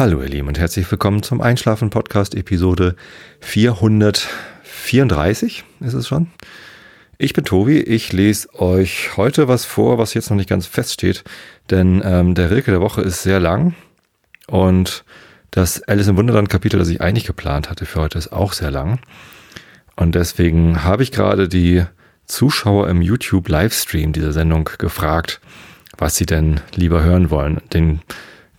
Hallo ihr Lieben und herzlich willkommen zum Einschlafen Podcast Episode 434 ist es schon. Ich bin Tobi, ich lese euch heute was vor, was jetzt noch nicht ganz feststeht, denn ähm, der Rilke der Woche ist sehr lang und das Alice im Wunderland Kapitel, das ich eigentlich geplant hatte für heute, ist auch sehr lang. Und deswegen habe ich gerade die Zuschauer im YouTube Livestream dieser Sendung gefragt, was sie denn lieber hören wollen. Den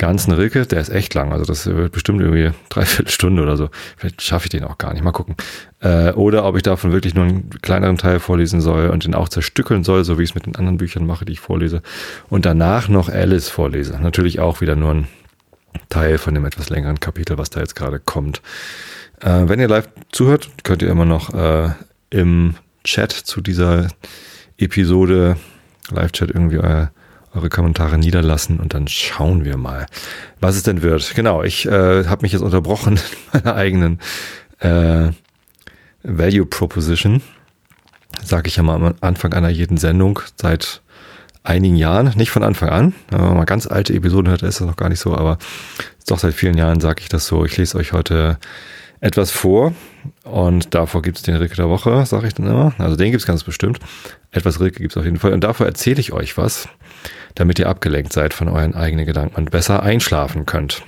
ganzen Rilke, der ist echt lang. Also das wird bestimmt irgendwie dreiviertel Stunde oder so. Vielleicht schaffe ich den auch gar nicht. Mal gucken. Äh, oder ob ich davon wirklich nur einen kleineren Teil vorlesen soll und den auch zerstückeln soll, so wie ich es mit den anderen Büchern mache, die ich vorlese. Und danach noch Alice vorlese. Natürlich auch wieder nur ein Teil von dem etwas längeren Kapitel, was da jetzt gerade kommt. Äh, wenn ihr live zuhört, könnt ihr immer noch äh, im Chat zu dieser Episode, Live-Chat irgendwie euer eure Kommentare niederlassen und dann schauen wir mal, was es denn wird. Genau, ich äh, habe mich jetzt unterbrochen in meiner eigenen äh, Value Proposition. Sage ich ja mal am Anfang einer jeden Sendung seit einigen Jahren, nicht von Anfang an. Wenn man mal ganz alte Episoden hört, ist das noch gar nicht so, aber doch seit vielen Jahren sage ich das so. Ich lese euch heute etwas vor und davor gibt es den Rilke der Woche, sage ich dann immer. Also den gibt es ganz bestimmt. Etwas Rilke gibt es auf jeden Fall. Und davor erzähle ich euch was, damit ihr abgelenkt seid von euren eigenen Gedanken und besser einschlafen könnt.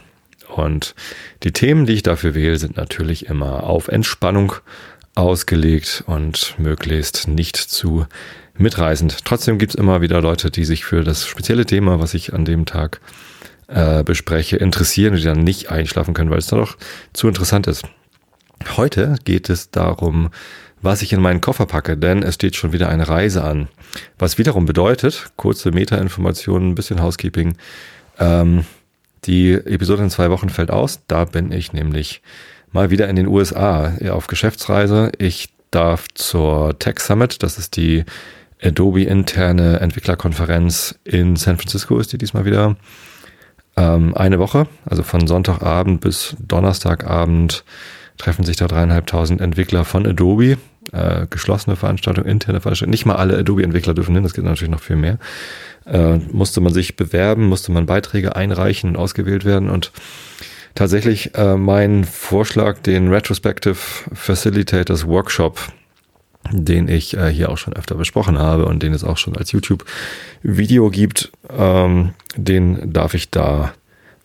Und die Themen, die ich dafür wähle, sind natürlich immer auf Entspannung ausgelegt und möglichst nicht zu mitreißend. Trotzdem gibt es immer wieder Leute, die sich für das spezielle Thema, was ich an dem Tag äh, bespreche, interessieren und die dann nicht einschlafen können, weil es dann doch zu interessant ist. Heute geht es darum, was ich in meinen Koffer packe, denn es steht schon wieder eine Reise an. Was wiederum bedeutet, kurze Meta-Informationen, ein bisschen Housekeeping, ähm, die Episode in zwei Wochen fällt aus. Da bin ich nämlich mal wieder in den USA auf Geschäftsreise. Ich darf zur Tech Summit, das ist die Adobe interne Entwicklerkonferenz in San Francisco, ist die diesmal wieder ähm, eine Woche, also von Sonntagabend bis Donnerstagabend treffen sich da dreieinhalbtausend Entwickler von Adobe. Äh, geschlossene Veranstaltung, interne Veranstaltung. Nicht mal alle Adobe-Entwickler dürfen hin, das geht natürlich noch viel mehr. Äh, musste man sich bewerben, musste man Beiträge einreichen und ausgewählt werden. Und tatsächlich äh, mein Vorschlag, den Retrospective Facilitators Workshop, den ich äh, hier auch schon öfter besprochen habe und den es auch schon als YouTube-Video gibt, ähm, den darf ich da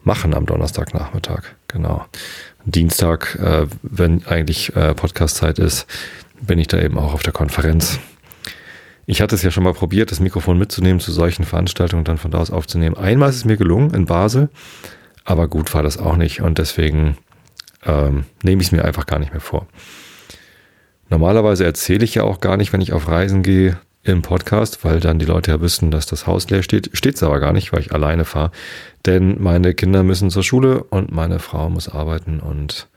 machen am Donnerstagnachmittag. Genau. Dienstag, äh, wenn eigentlich äh, Podcast-Zeit ist, bin ich da eben auch auf der Konferenz. Ich hatte es ja schon mal probiert, das Mikrofon mitzunehmen zu solchen Veranstaltungen und dann von da aus aufzunehmen. Einmal ist es mir gelungen in Basel, aber gut war das auch nicht und deswegen ähm, nehme ich es mir einfach gar nicht mehr vor. Normalerweise erzähle ich ja auch gar nicht, wenn ich auf Reisen gehe, im Podcast, weil dann die Leute ja wissen, dass das Haus leer steht. Steht es aber gar nicht, weil ich alleine fahre. Denn meine Kinder müssen zur Schule und meine Frau muss arbeiten und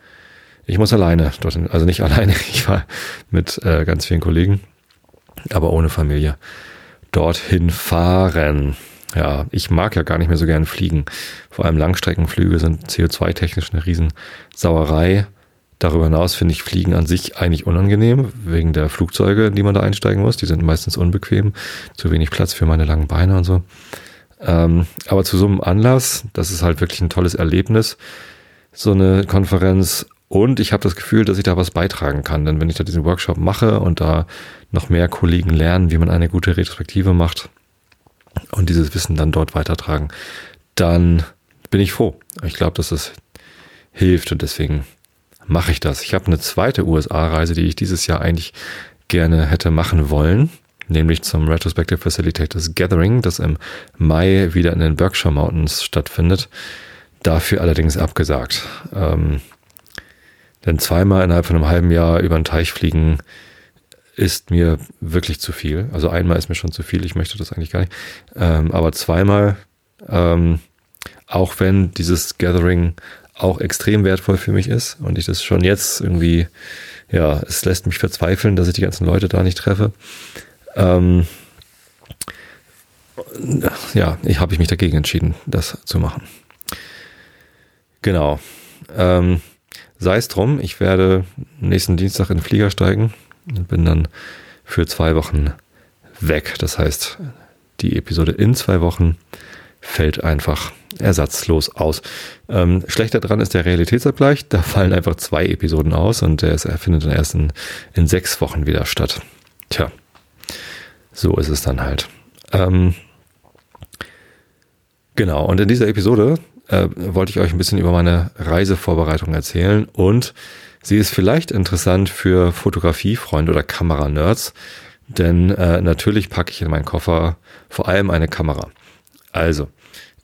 ich muss alleine dorthin. Also nicht alleine, ich war mit äh, ganz vielen Kollegen, aber ohne Familie dorthin fahren. Ja, ich mag ja gar nicht mehr so gern fliegen. Vor allem Langstreckenflüge sind CO2-technisch eine Riesensauerei. Darüber hinaus finde ich Fliegen an sich eigentlich unangenehm, wegen der Flugzeuge, in die man da einsteigen muss. Die sind meistens unbequem, zu wenig Platz für meine langen Beine und so. Ähm, aber zu so einem Anlass, das ist halt wirklich ein tolles Erlebnis, so eine Konferenz. Und ich habe das Gefühl, dass ich da was beitragen kann. Denn wenn ich da diesen Workshop mache und da noch mehr Kollegen lernen, wie man eine gute Retrospektive macht und dieses Wissen dann dort weitertragen, dann bin ich froh. Ich glaube, dass das hilft und deswegen mache ich das. Ich habe eine zweite USA-Reise, die ich dieses Jahr eigentlich gerne hätte machen wollen, nämlich zum Retrospective Facilitators Gathering, das im Mai wieder in den Berkshire Mountains stattfindet. Dafür allerdings abgesagt. Ähm, denn zweimal innerhalb von einem halben Jahr über den Teich fliegen ist mir wirklich zu viel. Also einmal ist mir schon zu viel, ich möchte das eigentlich gar nicht. Ähm, aber zweimal, ähm, auch wenn dieses Gathering auch extrem wertvoll für mich ist und ich das schon jetzt irgendwie, ja, es lässt mich verzweifeln, dass ich die ganzen Leute da nicht treffe. Ähm, ja, ich habe ich mich dagegen entschieden, das zu machen. Genau. Ähm, Sei es drum, ich werde nächsten Dienstag in den Flieger steigen und bin dann für zwei Wochen weg. Das heißt, die Episode in zwei Wochen fällt einfach ersatzlos aus. Ähm, schlechter dran ist der Realitätsabgleich. Da fallen einfach zwei Episoden aus und der, ist, findet dann erst in, in sechs Wochen wieder statt. Tja, so ist es dann halt. Ähm, genau, und in dieser Episode äh, wollte ich euch ein bisschen über meine Reisevorbereitung erzählen und sie ist vielleicht interessant für Fotografiefreunde oder Kameranerds, denn äh, natürlich packe ich in meinen Koffer vor allem eine Kamera. Also,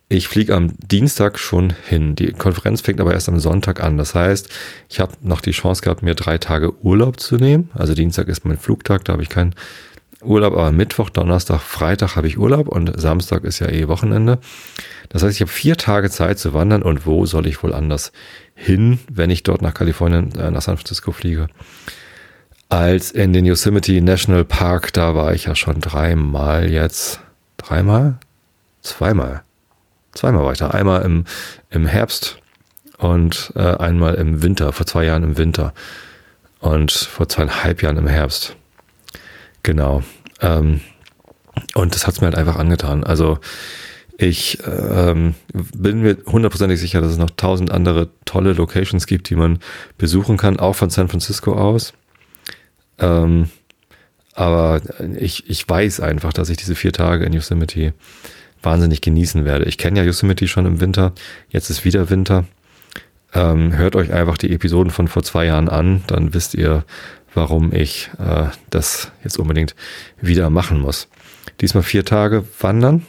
ich fliege am Dienstag schon hin. Die Konferenz fängt aber erst am Sonntag an. Das heißt, ich habe noch die Chance gehabt, mir drei Tage Urlaub zu nehmen. Also Dienstag ist mein Flugtag, da habe ich keinen Urlaub, aber Mittwoch, Donnerstag, Freitag habe ich Urlaub und Samstag ist ja eh Wochenende. Das heißt, ich habe vier Tage Zeit zu wandern und wo soll ich wohl anders hin, wenn ich dort nach Kalifornien, äh, nach San Francisco fliege? Als in den Yosemite National Park, da war ich ja schon dreimal jetzt. Dreimal? Zweimal. Zweimal war ich da. Einmal im, im Herbst und äh, einmal im Winter, vor zwei Jahren im Winter und vor zweieinhalb Jahren im Herbst. Genau. Ähm, und das hat es mir halt einfach angetan. Also ich ähm, bin mir hundertprozentig sicher, dass es noch tausend andere tolle Locations gibt, die man besuchen kann, auch von San Francisco aus. Ähm, aber ich, ich weiß einfach, dass ich diese vier Tage in Yosemite wahnsinnig genießen werde. Ich kenne ja Yosemite schon im Winter, jetzt ist wieder Winter. Ähm, hört euch einfach die Episoden von vor zwei Jahren an, dann wisst ihr, warum ich äh, das jetzt unbedingt wieder machen muss. Diesmal vier Tage wandern,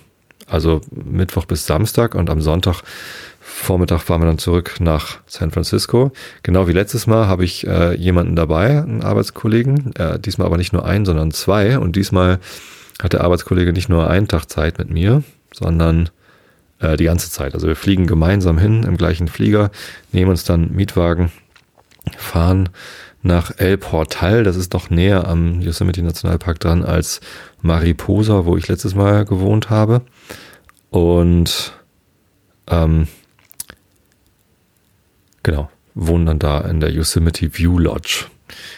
also Mittwoch bis Samstag und am Sonntag Vormittag fahren wir dann zurück nach San Francisco. Genau wie letztes Mal habe ich äh, jemanden dabei, einen Arbeitskollegen, äh, diesmal aber nicht nur einen, sondern zwei. Und diesmal hat der Arbeitskollege nicht nur einen Tag Zeit mit mir, sondern äh, die ganze Zeit. Also wir fliegen gemeinsam hin im gleichen Flieger, nehmen uns dann Mietwagen, fahren nach El Portal, das ist doch näher am Yosemite Nationalpark dran als Mariposa, wo ich letztes Mal gewohnt habe. Und ähm, genau, wohnen dann da in der Yosemite View Lodge.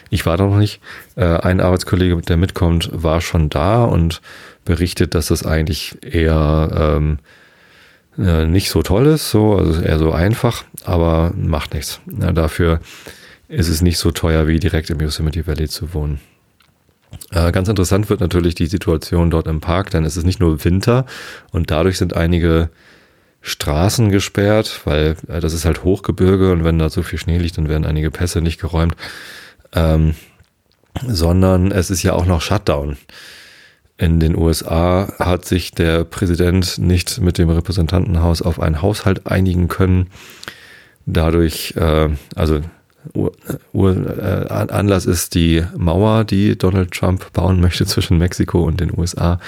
Ich war da noch nicht. Äh, ein Arbeitskollege, der mitkommt, war schon da und berichtet, dass das eigentlich eher ähm, äh, nicht so toll ist, so, also eher so einfach, aber macht nichts. Ja, dafür ist es nicht so teuer, wie direkt im Yosemite Valley zu wohnen. Äh, ganz interessant wird natürlich die Situation dort im Park, denn es ist nicht nur Winter und dadurch sind einige Straßen gesperrt, weil äh, das ist halt Hochgebirge und wenn da so viel Schnee liegt, dann werden einige Pässe nicht geräumt. Ähm, sondern es ist ja auch noch Shutdown. In den USA hat sich der Präsident nicht mit dem Repräsentantenhaus auf einen Haushalt einigen können. Dadurch, äh, also Äh, Anlass ist die Mauer, die Donald Trump bauen möchte zwischen Mexiko und den USA.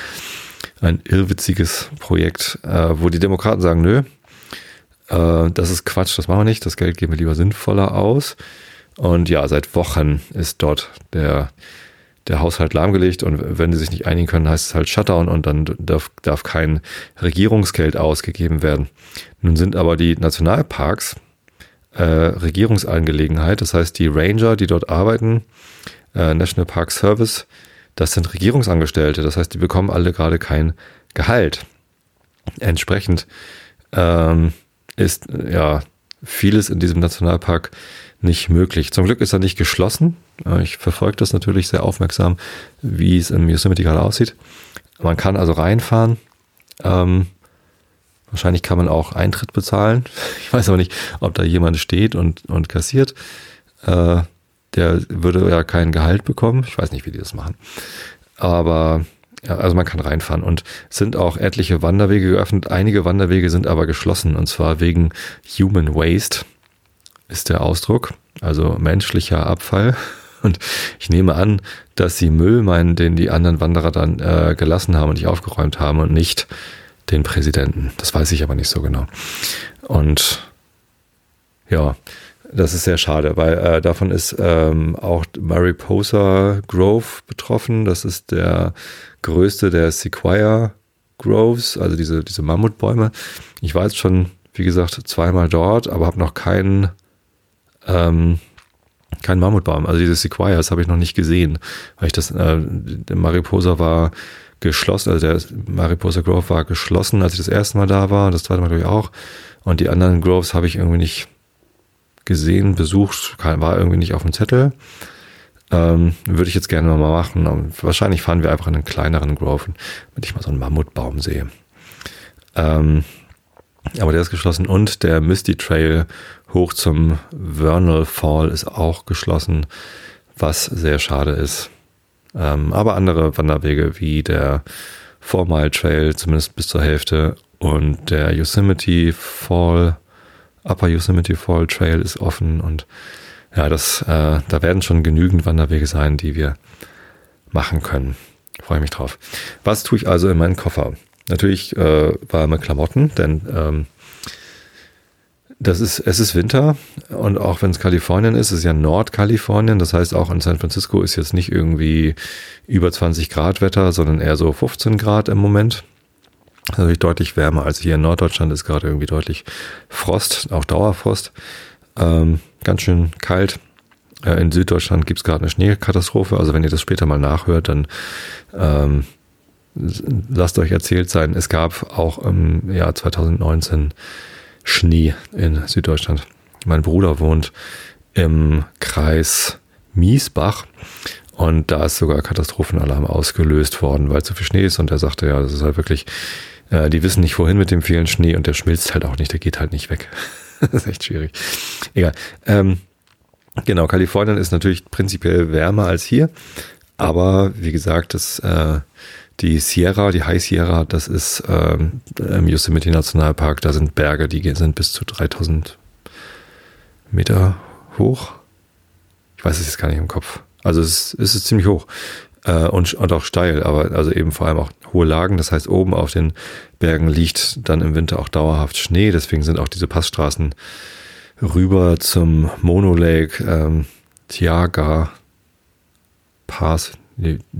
Ein irrwitziges Projekt, äh, wo die Demokraten sagen, nö, äh, das ist Quatsch, das machen wir nicht, das Geld geben wir lieber sinnvoller aus. Und ja, seit Wochen ist dort der der Haushalt lahmgelegt und wenn die sich nicht einigen können, heißt es halt Shutdown und dann darf, darf kein Regierungsgeld ausgegeben werden. Nun sind aber die Nationalparks äh, Regierungsangelegenheit, das heißt die Ranger, die dort arbeiten, äh, National Park Service, das sind Regierungsangestellte, das heißt, die bekommen alle gerade kein Gehalt. Entsprechend ähm, ist ja vieles in diesem Nationalpark nicht möglich. Zum Glück ist er nicht geschlossen. Ich verfolge das natürlich sehr aufmerksam, wie es im Yosemite gerade aussieht. Man kann also reinfahren. Ähm, wahrscheinlich kann man auch Eintritt bezahlen. Ich weiß aber nicht, ob da jemand steht und, und kassiert. Äh, der würde ja kein Gehalt bekommen. Ich weiß nicht, wie die das machen. Aber ja, also man kann reinfahren und sind auch etliche Wanderwege geöffnet. Einige Wanderwege sind aber geschlossen und zwar wegen Human Waste ist der Ausdruck, also menschlicher Abfall. Und ich nehme an, dass sie Müll meinen, den die anderen Wanderer dann äh, gelassen haben und nicht aufgeräumt haben und nicht den Präsidenten. Das weiß ich aber nicht so genau. Und ja, das ist sehr schade, weil äh, davon ist ähm, auch Mariposa Grove betroffen. Das ist der größte der Sequoia Groves, also diese, diese Mammutbäume. Ich war jetzt schon, wie gesagt, zweimal dort, aber habe noch keinen ähm, kein Mammutbaum. Also diese Sequoias habe ich noch nicht gesehen, weil ich das, äh, Mariposa war geschlossen, also der Mariposa Grove war geschlossen, als ich das erste Mal da war, das zweite Mal glaube ich auch. Und die anderen Groves habe ich irgendwie nicht gesehen, besucht, war irgendwie nicht auf dem Zettel. Ähm, würde ich jetzt gerne mal machen. Und wahrscheinlich fahren wir einfach in einen kleineren Grove, damit ich mal so einen Mammutbaum sehe. Ähm, aber der ist geschlossen und der Misty Trail hoch zum Vernal Fall ist auch geschlossen, was sehr schade ist. Ähm, aber andere Wanderwege wie der Four Mile Trail, zumindest bis zur Hälfte, und der Yosemite Fall, Upper Yosemite Fall Trail ist offen und ja, das, äh, da werden schon genügend Wanderwege sein, die wir machen können. Freue mich drauf. Was tue ich also in meinen Koffer? Natürlich äh, warme Klamotten, denn ähm, das ist, es ist Winter und auch wenn es Kalifornien ist, ist es ja Nordkalifornien. Das heißt, auch in San Francisco ist jetzt nicht irgendwie über 20 Grad Wetter, sondern eher so 15 Grad im Moment. Natürlich deutlich wärmer als hier in Norddeutschland ist gerade irgendwie deutlich Frost, auch Dauerfrost. Ähm, ganz schön kalt. Äh, in Süddeutschland gibt es gerade eine Schneekatastrophe. Also wenn ihr das später mal nachhört, dann ähm, lasst euch erzählt sein, es gab auch im Jahr 2019 Schnee in Süddeutschland. Mein Bruder wohnt im Kreis Miesbach und da ist sogar Katastrophenalarm ausgelöst worden, weil zu viel Schnee ist und er sagte, ja, das ist halt wirklich, äh, die wissen nicht wohin mit dem vielen Schnee und der schmilzt halt auch nicht, der geht halt nicht weg. das ist echt schwierig. Egal. Ähm, genau, Kalifornien ist natürlich prinzipiell wärmer als hier, aber wie gesagt, das äh, die Sierra, die High Sierra, das ist ähm, im Yosemite Nationalpark, da sind Berge, die sind bis zu 3000 Meter hoch. Ich weiß es jetzt gar nicht im Kopf. Also es, es ist ziemlich hoch äh, und, und auch steil, aber also eben vor allem auch hohe Lagen. Das heißt, oben auf den Bergen liegt dann im Winter auch dauerhaft Schnee. Deswegen sind auch diese Passstraßen rüber zum Mono Lake, ähm, Tiaga Pass,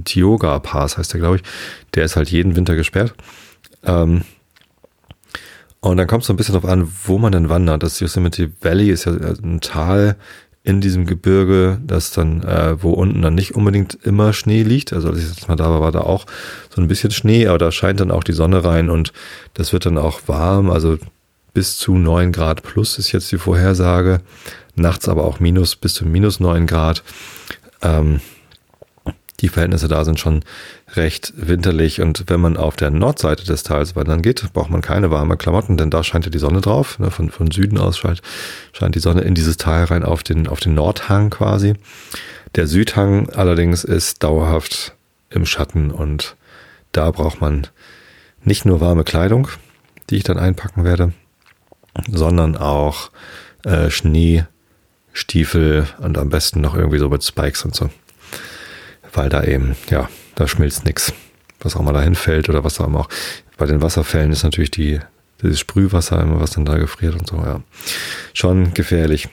Tioga Pass heißt der, glaube ich. Der ist halt jeden Winter gesperrt. Ähm, und dann kommt es so ein bisschen darauf an, wo man denn wandert. Das Yosemite Valley ist ja ein Tal in diesem Gebirge, das dann, äh, wo unten dann nicht unbedingt immer Schnee liegt. Also als ich jetzt mal da war, war da auch so ein bisschen Schnee, aber da scheint dann auch die Sonne rein und das wird dann auch warm. Also bis zu neun Grad plus ist jetzt die Vorhersage. Nachts aber auch minus bis zu minus neun Grad. Ähm, die Verhältnisse da sind schon recht winterlich und wenn man auf der Nordseite des Tals wandern geht, braucht man keine warmen Klamotten, denn da scheint ja die Sonne drauf. Ne, von, von Süden aus scheint, scheint die Sonne in dieses Tal rein auf den, auf den Nordhang quasi. Der Südhang allerdings ist dauerhaft im Schatten und da braucht man nicht nur warme Kleidung, die ich dann einpacken werde, sondern auch äh, Schneestiefel und am besten noch irgendwie so mit Spikes und so weil da eben, ja, da schmilzt nichts. Was auch mal dahin fällt oder was auch immer. Bei den Wasserfällen ist natürlich die, dieses Sprühwasser immer, was dann da gefriert und so, ja. Schon gefährlich.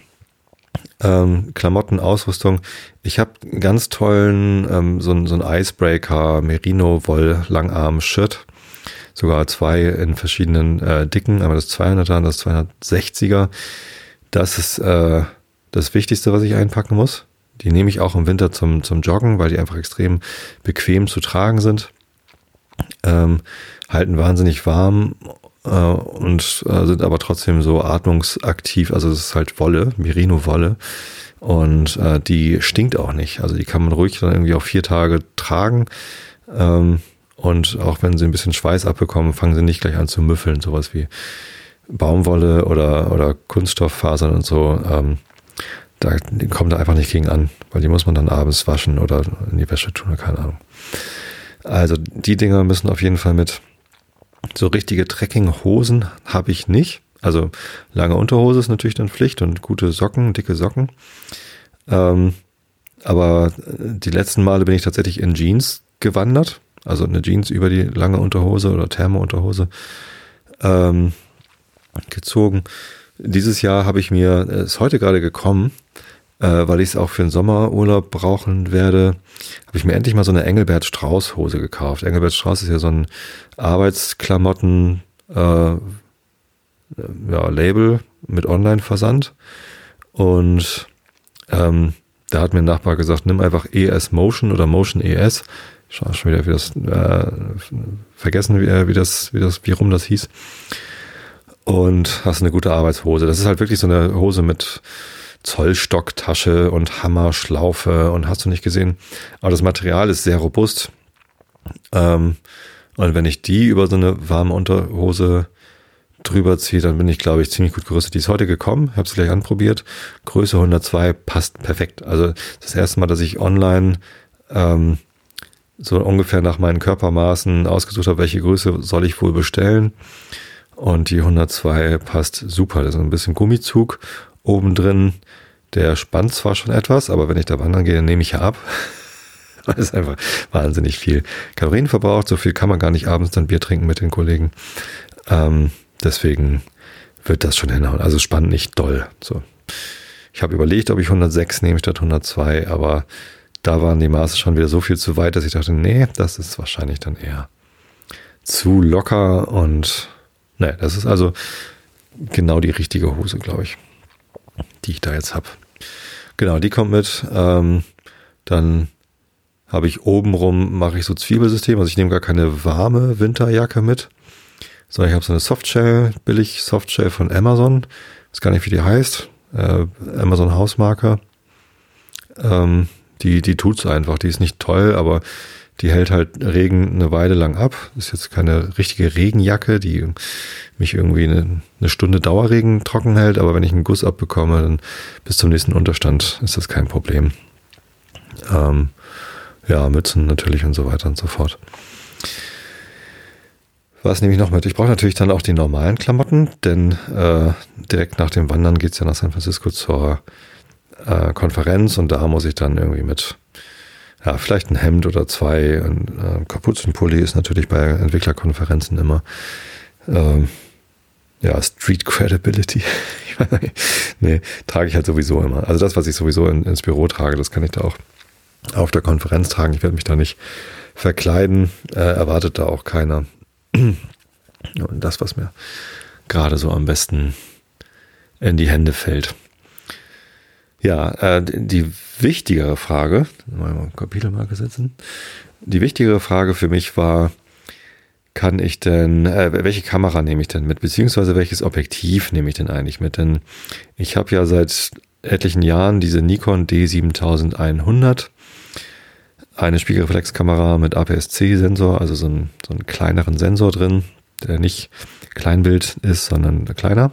Ähm, Klamotten, Ausrüstung. Ich habe ganz tollen, ähm, so, so ein Icebreaker Merino Woll Langarm Shirt. Sogar zwei in verschiedenen äh, Dicken, einmal das 200er und das 260er. Das ist äh, das Wichtigste, was ich einpacken muss. Die nehme ich auch im Winter zum, zum Joggen, weil die einfach extrem bequem zu tragen sind. Ähm, halten wahnsinnig warm äh, und äh, sind aber trotzdem so atmungsaktiv. Also es ist halt Wolle, Merino-Wolle. Und äh, die stinkt auch nicht. Also die kann man ruhig dann irgendwie auch vier Tage tragen. Ähm, und auch wenn sie ein bisschen Schweiß abbekommen, fangen sie nicht gleich an zu müffeln. Sowas wie Baumwolle oder, oder Kunststofffasern und so. Ähm, da kommt er einfach nicht gegen an, weil die muss man dann abends waschen oder in die Wäsche tun, keine Ahnung. Also die Dinger müssen auf jeden Fall mit. So richtige Trekkinghosen habe ich nicht. Also lange Unterhose ist natürlich dann Pflicht und gute Socken, dicke Socken. Ähm, aber die letzten Male bin ich tatsächlich in Jeans gewandert. Also eine Jeans über die lange Unterhose oder Thermo-Unterhose ähm, gezogen. Dieses Jahr habe ich mir, ist heute gerade gekommen, äh, weil ich es auch für den Sommerurlaub brauchen werde, habe ich mir endlich mal so eine Engelbert Strauß Hose gekauft. Engelbert Strauß ist ja so ein Arbeitsklamotten äh, ja, Label mit Online-Versand. Und ähm, da hat mir ein Nachbar gesagt, nimm einfach ES Motion oder Motion ES. schon wieder wie das, äh, vergessen, wie, äh, wie das, wie das, wie rum das hieß. Und hast eine gute Arbeitshose. Das ist halt wirklich so eine Hose mit Zollstocktasche und Hammerschlaufe und hast du nicht gesehen. Aber das Material ist sehr robust. Ähm, und wenn ich die über so eine warme Unterhose drüber ziehe, dann bin ich, glaube ich, ziemlich gut gerüstet. Die ist heute gekommen, habe es gleich anprobiert. Größe 102 passt perfekt. Also das erste Mal, dass ich online ähm, so ungefähr nach meinen Körpermaßen ausgesucht habe, welche Größe soll ich wohl bestellen. Und die 102 passt super. Das ist ein bisschen Gummizug oben drin. Der spannt zwar schon etwas, aber wenn ich da wandern gehe, dann nehme ich ja ab. Das ist einfach wahnsinnig viel Kalorien verbraucht. So viel kann man gar nicht abends dann Bier trinken mit den Kollegen. Ähm, deswegen wird das schon hinhauen. Also spannend nicht doll. So. Ich habe überlegt, ob ich 106 nehme statt 102, aber da waren die Maße schon wieder so viel zu weit, dass ich dachte, nee, das ist wahrscheinlich dann eher zu locker und nee, das ist also genau die richtige Hose, glaube ich die ich da jetzt habe. Genau, die kommt mit. Ähm, dann habe ich obenrum, mache ich so Zwiebelsystem. Also ich nehme gar keine warme Winterjacke mit, sondern ich habe so eine Softshell, billig Softshell von Amazon. Weiß gar nicht, wie die heißt. Äh, Amazon Hausmarke. Ähm, die, die tut's einfach. Die ist nicht toll, aber die hält halt Regen eine Weile lang ab. Ist jetzt keine richtige Regenjacke, die mich irgendwie eine, eine, Stunde Dauerregen trocken hält, aber wenn ich einen Guss abbekomme, dann bis zum nächsten Unterstand ist das kein Problem. Ähm, ja, Mützen natürlich und so weiter und so fort. Was nehme ich noch mit? Ich brauche natürlich dann auch die normalen Klamotten, denn äh, direkt nach dem Wandern geht's ja nach San Francisco zur äh, Konferenz und da muss ich dann irgendwie mit ja, vielleicht ein Hemd oder zwei. Ein äh, Kapuzenpulli ist natürlich bei Entwicklerkonferenzen immer ähm, ja, Street Credibility. nee, trage ich halt sowieso immer. Also das, was ich sowieso in, ins Büro trage, das kann ich da auch auf der Konferenz tragen. Ich werde mich da nicht verkleiden, äh, erwartet da auch keiner. Und das, was mir gerade so am besten in die Hände fällt. Ja, äh, die wichtigere Frage, mal Kapitelmarke setzen. Die wichtigere Frage für mich war, kann ich denn, äh, welche Kamera nehme ich denn mit, beziehungsweise welches Objektiv nehme ich denn eigentlich mit? Denn ich habe ja seit etlichen Jahren diese Nikon D7100, eine Spiegelreflexkamera mit APS-C-Sensor, also so, ein, so einen kleineren Sensor drin, der nicht Kleinbild ist, sondern kleiner.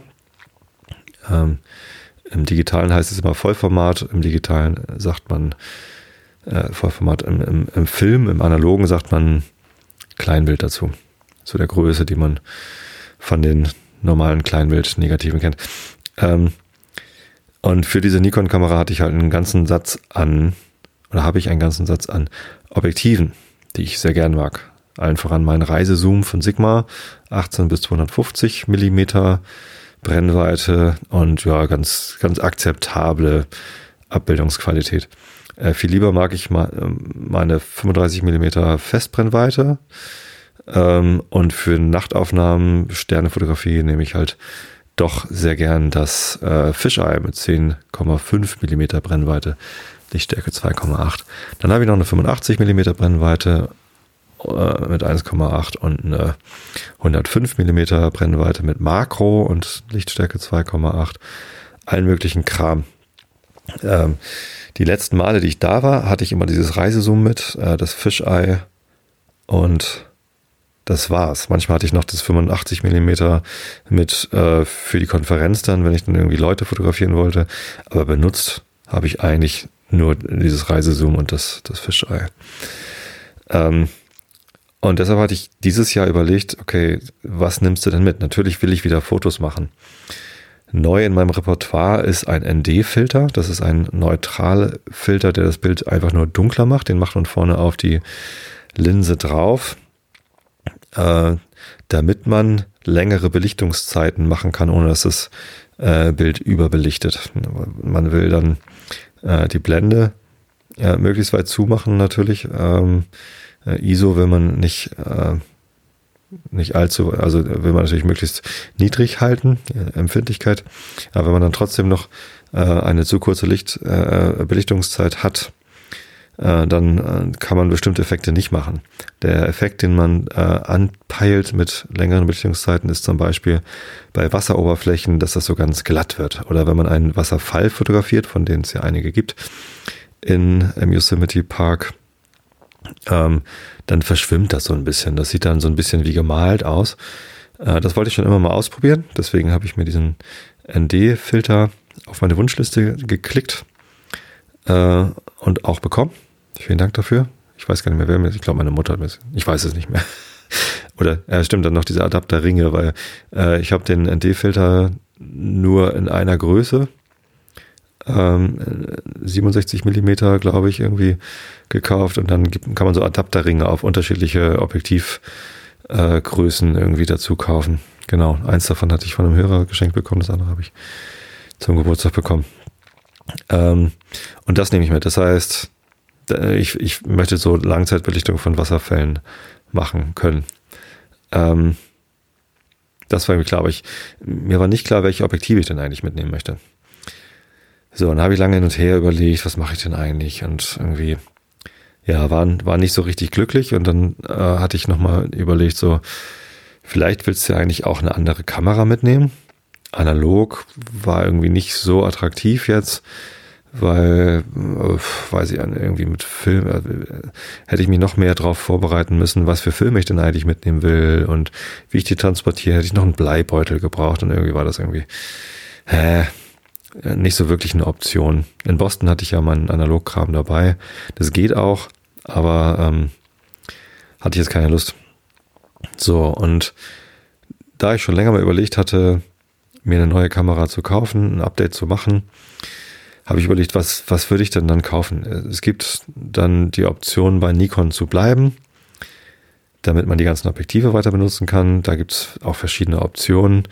Ähm, im Digitalen heißt es immer Vollformat, im Digitalen sagt man äh, Vollformat, im, im, im Film, im Analogen sagt man Kleinbild dazu. Zu der Größe, die man von den normalen Kleinbild-Negativen kennt. Ähm, und für diese Nikon-Kamera hatte ich halt einen ganzen Satz an, oder habe ich einen ganzen Satz an Objektiven, die ich sehr gern mag. Allen voran mein Reisezoom von Sigma, 18 bis 250 Millimeter Brennweite und ja, ganz, ganz akzeptable Abbildungsqualität. Äh, viel lieber mag ich ma ähm, meine 35 Millimeter Festbrennweite. Ähm, und für Nachtaufnahmen, Sternefotografie nehme ich halt doch sehr gern das äh, Fisheye mit 10,5 Millimeter Brennweite, Lichtstärke 2,8. Dann habe ich noch eine 85 Millimeter Brennweite mit 1,8 und eine 105 mm Brennweite mit Makro und Lichtstärke 2,8. Allen möglichen Kram. Ähm, die letzten Male, die ich da war, hatte ich immer dieses Reisezoom mit, äh, das Fisheye und das war's. Manchmal hatte ich noch das 85 mm mit äh, für die Konferenz dann, wenn ich dann irgendwie Leute fotografieren wollte. Aber benutzt habe ich eigentlich nur dieses Reisezoom und das, das Fisheye. Ähm, und deshalb hatte ich dieses Jahr überlegt, okay, was nimmst du denn mit? Natürlich will ich wieder Fotos machen. Neu in meinem Repertoire ist ein ND-Filter. Das ist ein Neutralfilter, der das Bild einfach nur dunkler macht. Den macht man vorne auf die Linse drauf, äh, damit man längere Belichtungszeiten machen kann, ohne dass das äh, Bild überbelichtet. Man will dann äh, die Blende äh, möglichst weit zumachen natürlich. Ähm, äh, ISO will man nicht, äh, nicht allzu, also will man natürlich möglichst niedrig halten, äh, Empfindlichkeit. Aber wenn man dann trotzdem noch äh, eine zu kurze Licht, äh, Belichtungszeit hat, äh, dann äh, kann man bestimmte Effekte nicht machen. Der Effekt, den man äh, anpeilt mit längeren Belichtungszeiten, ist zum Beispiel bei Wasseroberflächen, dass das so ganz glatt wird. Oder wenn man einen Wasserfall fotografiert, von denen es ja einige gibt, in, im Yosemite Park, ähm, dann verschwimmt das so ein bisschen. Das sieht dann so ein bisschen wie gemalt aus. Äh, das wollte ich schon immer mal ausprobieren. Deswegen habe ich mir diesen ND-Filter auf meine Wunschliste geklickt äh, und auch bekommen. Vielen Dank dafür. Ich weiß gar nicht mehr, wer mir, ich glaube meine Mutter, ich weiß es nicht mehr. Oder ja, stimmt dann noch diese Adapterringe, weil äh, ich habe den ND-Filter nur in einer Größe, ähm, 67 Millimeter, glaube ich, irgendwie gekauft und dann gibt, kann man so Adapterringe auf unterschiedliche Objektivgrößen äh, irgendwie dazu kaufen. Genau, eins davon hatte ich von einem Hörer geschenkt bekommen, das andere habe ich zum Geburtstag bekommen. Ähm, und das nehme ich mit. Das heißt, ich, ich möchte so Langzeitbelichtung von Wasserfällen machen können. Ähm, das war mir klar, aber ich, mir war nicht klar, welche Objektive ich denn eigentlich mitnehmen möchte. So, dann habe ich lange hin und her überlegt, was mache ich denn eigentlich? Und irgendwie, ja, war, war nicht so richtig glücklich. Und dann äh, hatte ich nochmal überlegt, so, vielleicht willst du ja eigentlich auch eine andere Kamera mitnehmen analog war irgendwie nicht so attraktiv jetzt, weil, weiß ich, irgendwie mit Film, äh, hätte ich mich noch mehr darauf vorbereiten müssen, was für Filme ich denn eigentlich mitnehmen will und wie ich die transportiere, hätte ich noch einen Bleibeutel gebraucht und irgendwie war das irgendwie, hä, nicht so wirklich eine Option. In Boston hatte ich ja meinen Analogkram dabei. Das geht auch, aber ähm, hatte ich jetzt keine Lust. So, und da ich schon länger mal überlegt hatte, mir eine neue Kamera zu kaufen, ein Update zu machen, habe ich überlegt, was, was würde ich denn dann kaufen? Es gibt dann die Option, bei Nikon zu bleiben, damit man die ganzen Objektive weiter benutzen kann. Da gibt es auch verschiedene Optionen.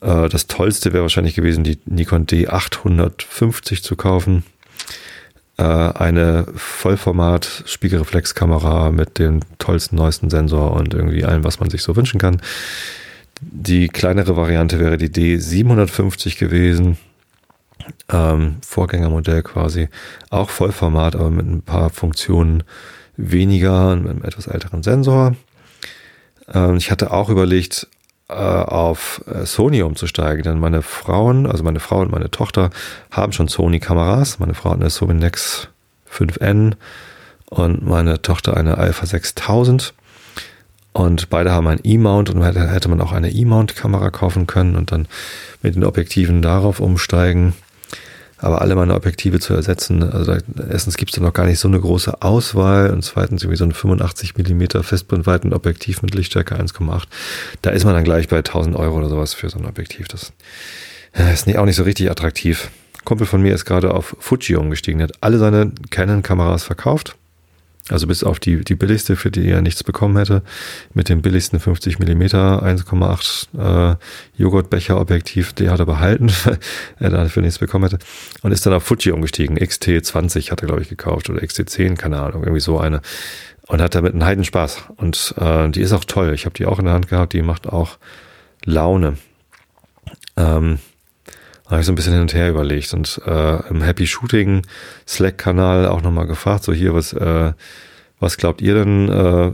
Äh, das tollste wäre wahrscheinlich gewesen, die Nikon D850 zu kaufen. Äh, eine Vollformat Spiegelreflexkamera mit dem tollsten neuesten Sensor und irgendwie allem, was man sich so wünschen kann. Die kleinere Variante wäre die D750 gewesen. Ähm, Vorgängermodell quasi. Auch Vollformat, aber mit ein paar Funktionen weniger und mit einem etwas älteren Sensor. Ähm, ich hatte auch überlegt, auf äh, Sony umzusteigen, denn meine Frauen, also meine Frau und meine Tochter, haben schon Sony-Kameras. Meine Frau hat eine Sony Nex 5N und meine Tochter eine Alpha 6000. Und beide haben ein E-Mount und hätte man auch eine E-Mount-Kamera kaufen können und dann mit den Objektiven darauf umsteigen. Aber alle meine Objektive zu ersetzen, also erstens gibt es da noch gar nicht so eine große Auswahl und zweitens irgendwie so ein 85 Millimeter Festbrennweiten Objektiv mit Lichtstärke 1,8. Da ist man dann gleich bei 1000 Euro oder sowas für so ein Objektiv. Das ist nicht, auch nicht so richtig attraktiv. Kumpel von mir ist gerade auf Fuji umgestiegen. Hat alle seine Canon-Kameras verkauft also bis auf die, die billigste, für die er nichts bekommen hätte, mit dem billigsten 50 Millimeter 1,8 äh, Joghurtbecher-Objektiv, die hat er behalten, er dafür nichts bekommen hätte. Und ist dann auf Fuji umgestiegen. XT20 hat er, glaube ich, gekauft oder XT10, keine Ahnung, irgendwie so eine. Und hat damit einen Heidenspaß. Und äh, die ist auch toll. Ich habe die auch in der Hand gehabt, die macht auch Laune. Ähm, habe ich so ein bisschen hin und her überlegt und äh, im Happy Shooting Slack-Kanal auch nochmal gefragt, so hier, was, äh, was glaubt ihr denn, äh,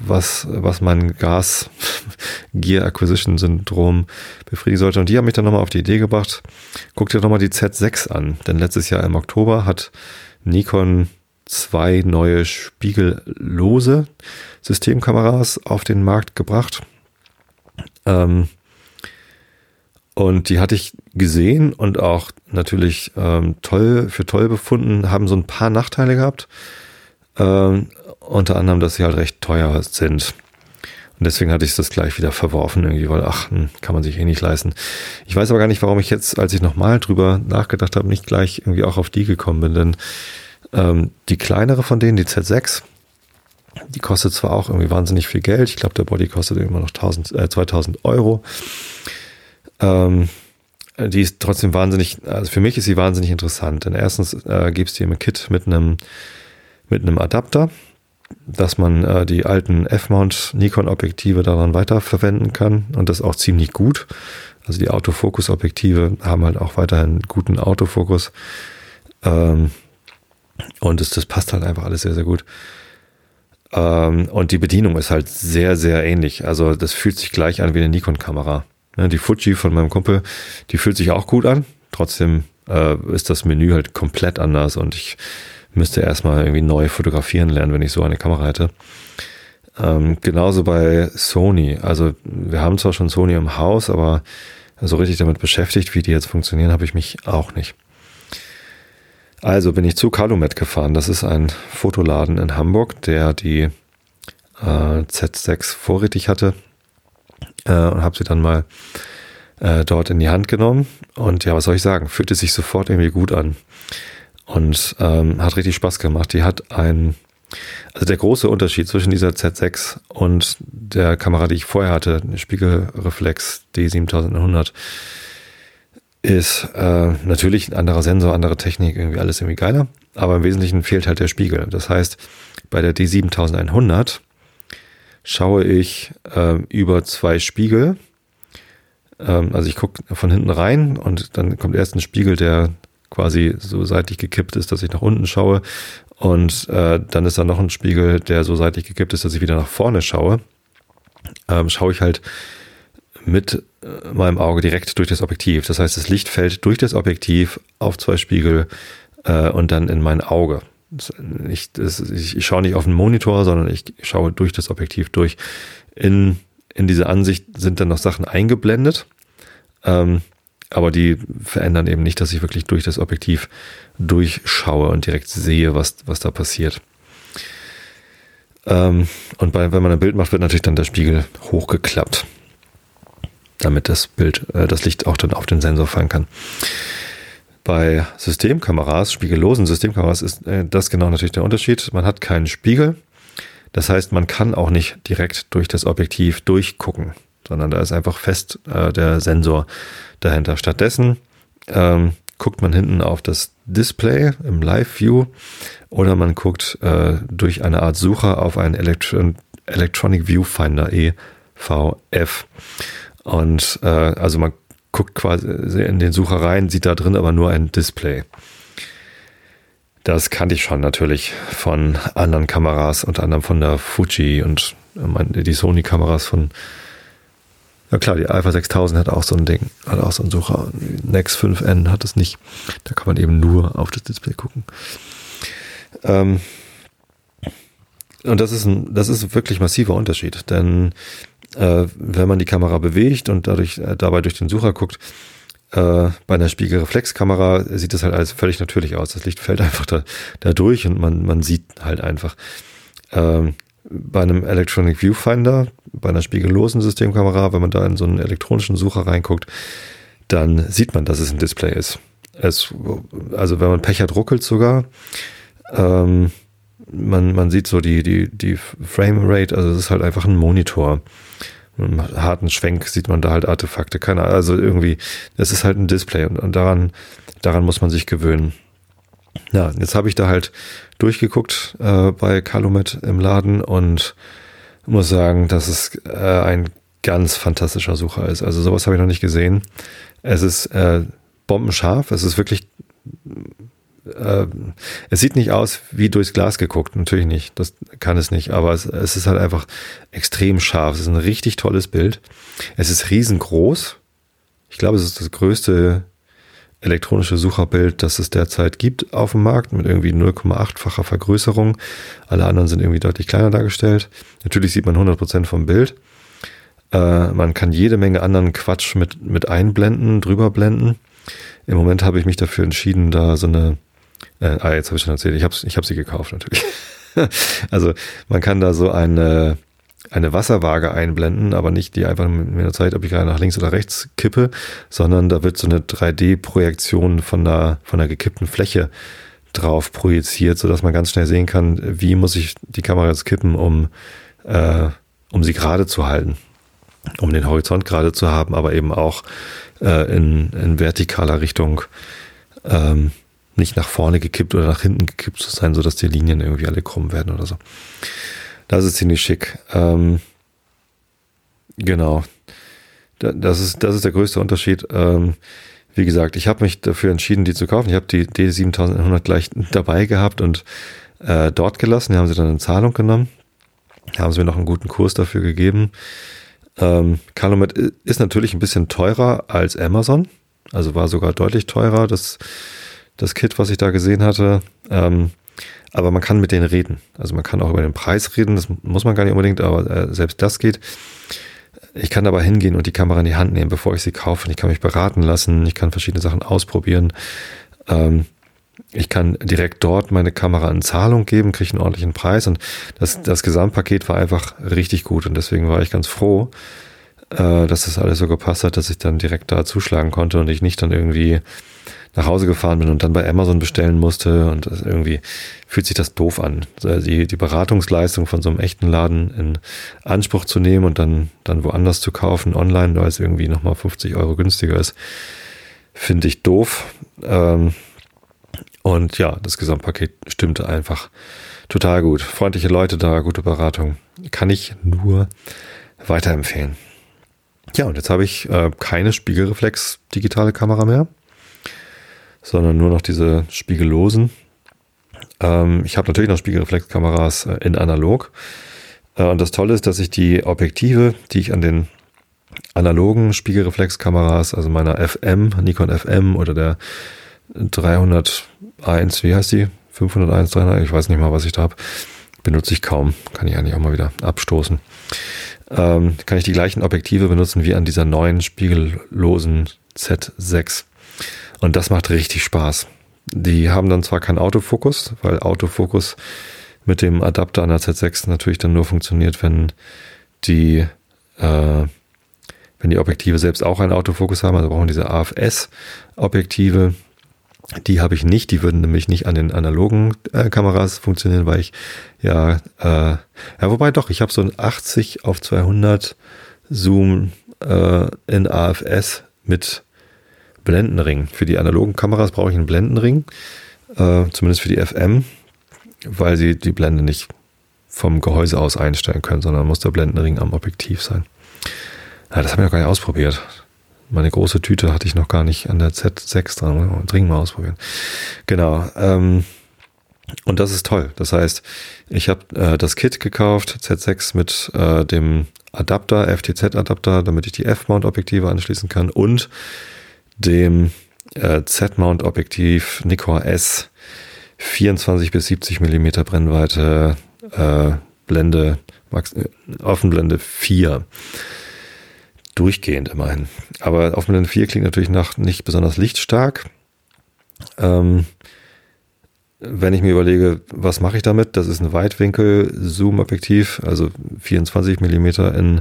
was, was mein Gas Gear Acquisition Syndrom befriedigen sollte? Und die haben mich dann nochmal auf die Idee gebracht, guck dir nochmal die Z6 an, denn letztes Jahr im Oktober hat Nikon zwei neue spiegellose Systemkameras auf den Markt gebracht. Ähm, und die hatte ich gesehen und auch natürlich ähm, toll für toll befunden, haben so ein paar Nachteile gehabt. Ähm, unter anderem, dass sie halt recht teuer sind. Und deswegen hatte ich das gleich wieder verworfen, irgendwie, weil, ach, hm, kann man sich eh nicht leisten. Ich weiß aber gar nicht, warum ich jetzt, als ich nochmal drüber nachgedacht habe, nicht gleich irgendwie auch auf die gekommen bin. Denn ähm, die kleinere von denen, die Z6, die kostet zwar auch irgendwie wahnsinnig viel Geld. Ich glaube, der Body kostet immer noch 1000, äh, 2000 Euro. Ähm, die ist trotzdem wahnsinnig, also für mich ist sie wahnsinnig interessant. Denn erstens äh, gibt es die im Kit mit einem mit einem Adapter, dass man äh, die alten F-Mount Nikon-Objektive daran weiterverwenden kann und das auch ziemlich gut. Also die Autofokus-Objektive haben halt auch weiterhin guten Autofokus. Ähm, Und das, das passt halt einfach alles sehr, sehr gut. Ähm, und die Bedienung ist halt sehr, sehr ähnlich. Also das fühlt sich gleich an wie eine Nikon-Kamera. Ne, die Fuji von meinem Kumpel, die fühlt sich auch gut an. Trotzdem äh, ist das Menü halt komplett anders und ich müsste erstmal irgendwie neu fotografieren lernen, wenn ich so eine Kamera hätte. Ähm, genauso bei Sony. Also wir haben zwar schon Sony im Haus, aber so richtig damit beschäftigt, wie die jetzt funktionieren, habe ich mich auch nicht. Also bin ich zu Calumet gefahren. Das ist ein Fotoladen in Hamburg, der die äh, Z6 vorrätig hatte äh, und habe sie dann mal äh, dort in die Hand genommen. Und ja, was soll ich sagen? Fühlte sich sofort irgendwie gut an und ähm, hat richtig Spaß gemacht. Die hat ein, also der große Unterschied zwischen dieser Z6 und der Kamera, die ich vorher hatte, Spiegelreflex D7100, ist äh, natürlich ein anderer Sensor, andere Technik, irgendwie alles irgendwie geiler, aber im Wesentlichen fehlt halt der Spiegel. Das heißt, bei der D7100 schaue ich äh, über zwei Spiegel. Ähm, also ich gucke von hinten rein und dann kommt erst ein Spiegel, der quasi so seitlich gekippt ist, dass ich nach unten schaue. Und äh, dann ist da noch ein Spiegel, der so seitlich gekippt ist, dass ich wieder nach vorne schaue. Ähm, schaue ich halt mit äh, meinem Auge direkt durch das Objektiv. Das heißt, das Licht fällt durch das Objektiv auf zwei Spiegel äh, und dann in mein Auge. Ich, das, ich, ich schaue nicht auf den Monitor, sondern ich schaue durch das Objektiv durch. In, in diese Ansicht sind dann noch Sachen eingeblendet. Ähm, aber die verändern eben nicht, dass ich wirklich durch das Objektiv durchschaue und direkt sehe, was, was da passiert. Ähm, und bei, wenn man ein Bild macht, wird natürlich dann der Spiegel hochgeklappt, damit das Bild, äh, das Licht auch dann auf den Sensor fallen kann. Bei Systemkameras, spiegellosen Systemkameras, ist äh, das genau natürlich der Unterschied. Man hat keinen Spiegel. Das heißt, man kann auch nicht direkt durch das Objektiv durchgucken, sondern da ist einfach fest äh, der Sensor dahinter. Stattdessen ähm, guckt man hinten auf das Display im Live View oder man guckt äh, durch eine Art Sucher auf einen Elektron Electronic Viewfinder EVF. Und äh, also man guckt quasi in den Sucher rein, sieht da drin aber nur ein Display. Das kannte ich schon natürlich von anderen Kameras, unter anderem von der Fuji und äh, die Sony-Kameras von, ja klar, die Alpha 6000 hat auch so ein Ding, hat auch so einen Sucher. Nex 5N hat es nicht. Da kann man eben nur auf das Display gucken. Ähm, und das ist ein, das ist wirklich massiver Unterschied, denn äh, wenn man die Kamera bewegt und dadurch äh, dabei durch den Sucher guckt, äh, bei einer Spiegelreflexkamera sieht das halt alles völlig natürlich aus. Das Licht fällt einfach da, da durch und man, man sieht halt einfach. Ähm, bei einem Electronic Viewfinder, bei einer spiegellosen Systemkamera, wenn man da in so einen elektronischen Sucher reinguckt, dann sieht man, dass es ein Display ist. Es, also wenn man Pech hat, ruckelt sogar. Ähm, man, man sieht so die, die, die Frame Rate, also es ist halt einfach ein Monitor. Mit einem harten Schwenk sieht man da halt Artefakte, keine Ahnung, also irgendwie, es ist halt ein Display und, und daran, daran muss man sich gewöhnen. Ja, jetzt habe ich da halt durchgeguckt äh, bei Calumet im Laden und muss sagen, dass es äh, ein ganz fantastischer Sucher ist. Also sowas habe ich noch nicht gesehen. Es ist äh, bombenscharf, es ist wirklich äh, es sieht nicht aus wie durchs Glas geguckt, natürlich nicht, das kann es nicht, aber es, es ist halt einfach extrem scharf. Es ist ein richtig tolles Bild. Es ist riesengroß. Ich glaube, es ist das größte elektronische Sucherbild, das es derzeit gibt auf dem Markt mit irgendwie 0,8-facher Vergrößerung. Alle anderen sind irgendwie deutlich kleiner dargestellt. Natürlich sieht man 100% vom Bild. Äh, man kann jede Menge anderen Quatsch mit, mit einblenden, drüber blenden. Im Moment habe ich mich dafür entschieden, da so eine äh, ah, jetzt habe ich schon erzählt, ich habe ich hab sie gekauft natürlich. also man kann da so eine, eine Wasserwaage einblenden, aber nicht die einfach mit mir Zeit, ob ich gerade nach links oder rechts kippe, sondern da wird so eine 3D-Projektion von der, von der gekippten Fläche drauf projiziert, sodass man ganz schnell sehen kann, wie muss ich die Kamera jetzt kippen, um, äh, um sie gerade zu halten, um den Horizont gerade zu haben, aber eben auch äh, in, in vertikaler Richtung ähm, nicht nach vorne gekippt oder nach hinten gekippt zu sein, sodass die Linien irgendwie alle krumm werden oder so. Das ist ziemlich schick. Ähm, genau. Das ist, das ist der größte Unterschied. Ähm, wie gesagt, ich habe mich dafür entschieden, die zu kaufen. Ich habe die D7100 gleich dabei gehabt und äh, dort gelassen. Die haben sie dann in Zahlung genommen. Haben sie mir noch einen guten Kurs dafür gegeben. Ähm, Calumet ist natürlich ein bisschen teurer als Amazon. Also war sogar deutlich teurer, das, das Kit, was ich da gesehen hatte. Ähm, aber man kann mit denen reden. Also man kann auch über den Preis reden, das muss man gar nicht unbedingt, aber äh, selbst das geht. Ich kann aber hingehen und die Kamera in die Hand nehmen, bevor ich sie kaufe. Und ich kann mich beraten lassen, ich kann verschiedene Sachen ausprobieren. Ähm, ich kann direkt dort meine Kamera in Zahlung geben, kriege einen ordentlichen Preis und das, das Gesamtpaket war einfach richtig gut und deswegen war ich ganz froh, äh, dass das alles so gepasst hat, dass ich dann direkt da zuschlagen konnte und ich nicht dann irgendwie nach Hause gefahren bin und dann bei Amazon bestellen musste und irgendwie fühlt sich das doof an. Also die, die Beratungsleistung von so einem echten Laden in Anspruch zu nehmen und dann, dann woanders zu kaufen, online, weil es irgendwie nochmal 50 Euro günstiger ist, finde ich doof. Ähm, und ja, das Gesamtpaket stimmte einfach total gut. Freundliche Leute da, gute Beratung. Kann ich nur weiterempfehlen. Ja, und jetzt habe ich äh, keine Spiegelreflex digitale Kamera mehr, sondern nur noch diese spiegellosen. Ähm, ich habe natürlich noch Spiegelreflexkameras äh, in analog. Äh, und das Tolle ist, dass ich die Objektive, die ich an den analogen Spiegelreflexkameras, also meiner FM, Nikon FM oder der 301, wie heißt die? 501, 300, ich weiß nicht mal, was ich da habe. Benutze ich kaum. Kann ich eigentlich auch mal wieder abstoßen. Ähm, kann ich die gleichen Objektive benutzen wie an dieser neuen spiegellosen Z6. Und das macht richtig Spaß. Die haben dann zwar keinen Autofokus, weil Autofokus mit dem Adapter an der Z6 natürlich dann nur funktioniert, wenn die, äh, wenn die Objektive selbst auch einen Autofokus haben. Also brauchen diese AFS-Objektive die habe ich nicht, die würden nämlich nicht an den analogen äh, Kameras funktionieren, weil ich ja, äh, ja, wobei doch, ich habe so ein 80 auf 200 Zoom äh, in AFS mit Blendenring. Für die analogen Kameras brauche ich einen Blendenring, äh, zumindest für die FM, weil sie die Blende nicht vom Gehäuse aus einstellen können, sondern muss der Blendenring am Objektiv sein. Ja, das habe ich noch gar nicht ausprobiert. Meine große Tüte hatte ich noch gar nicht an der Z6 dran. Dringend mal ausprobieren. Genau. Ähm, und das ist toll. Das heißt, ich habe äh, das Kit gekauft, Z6 mit äh, dem Adapter, FTZ-Adapter, damit ich die F-Mount-Objektive anschließen kann und dem äh, Z-Mount-Objektiv Nikkor S 24 bis 70 Millimeter Brennweite, äh, Blende, Max, Offenblende 4 durchgehend immerhin. Aber Offenblende 4 klingt natürlich nach nicht besonders lichtstark. Ähm, wenn ich mir überlege, was mache ich damit? Das ist ein Weitwinkel-Zoom-Objektiv, also 24 Millimeter in,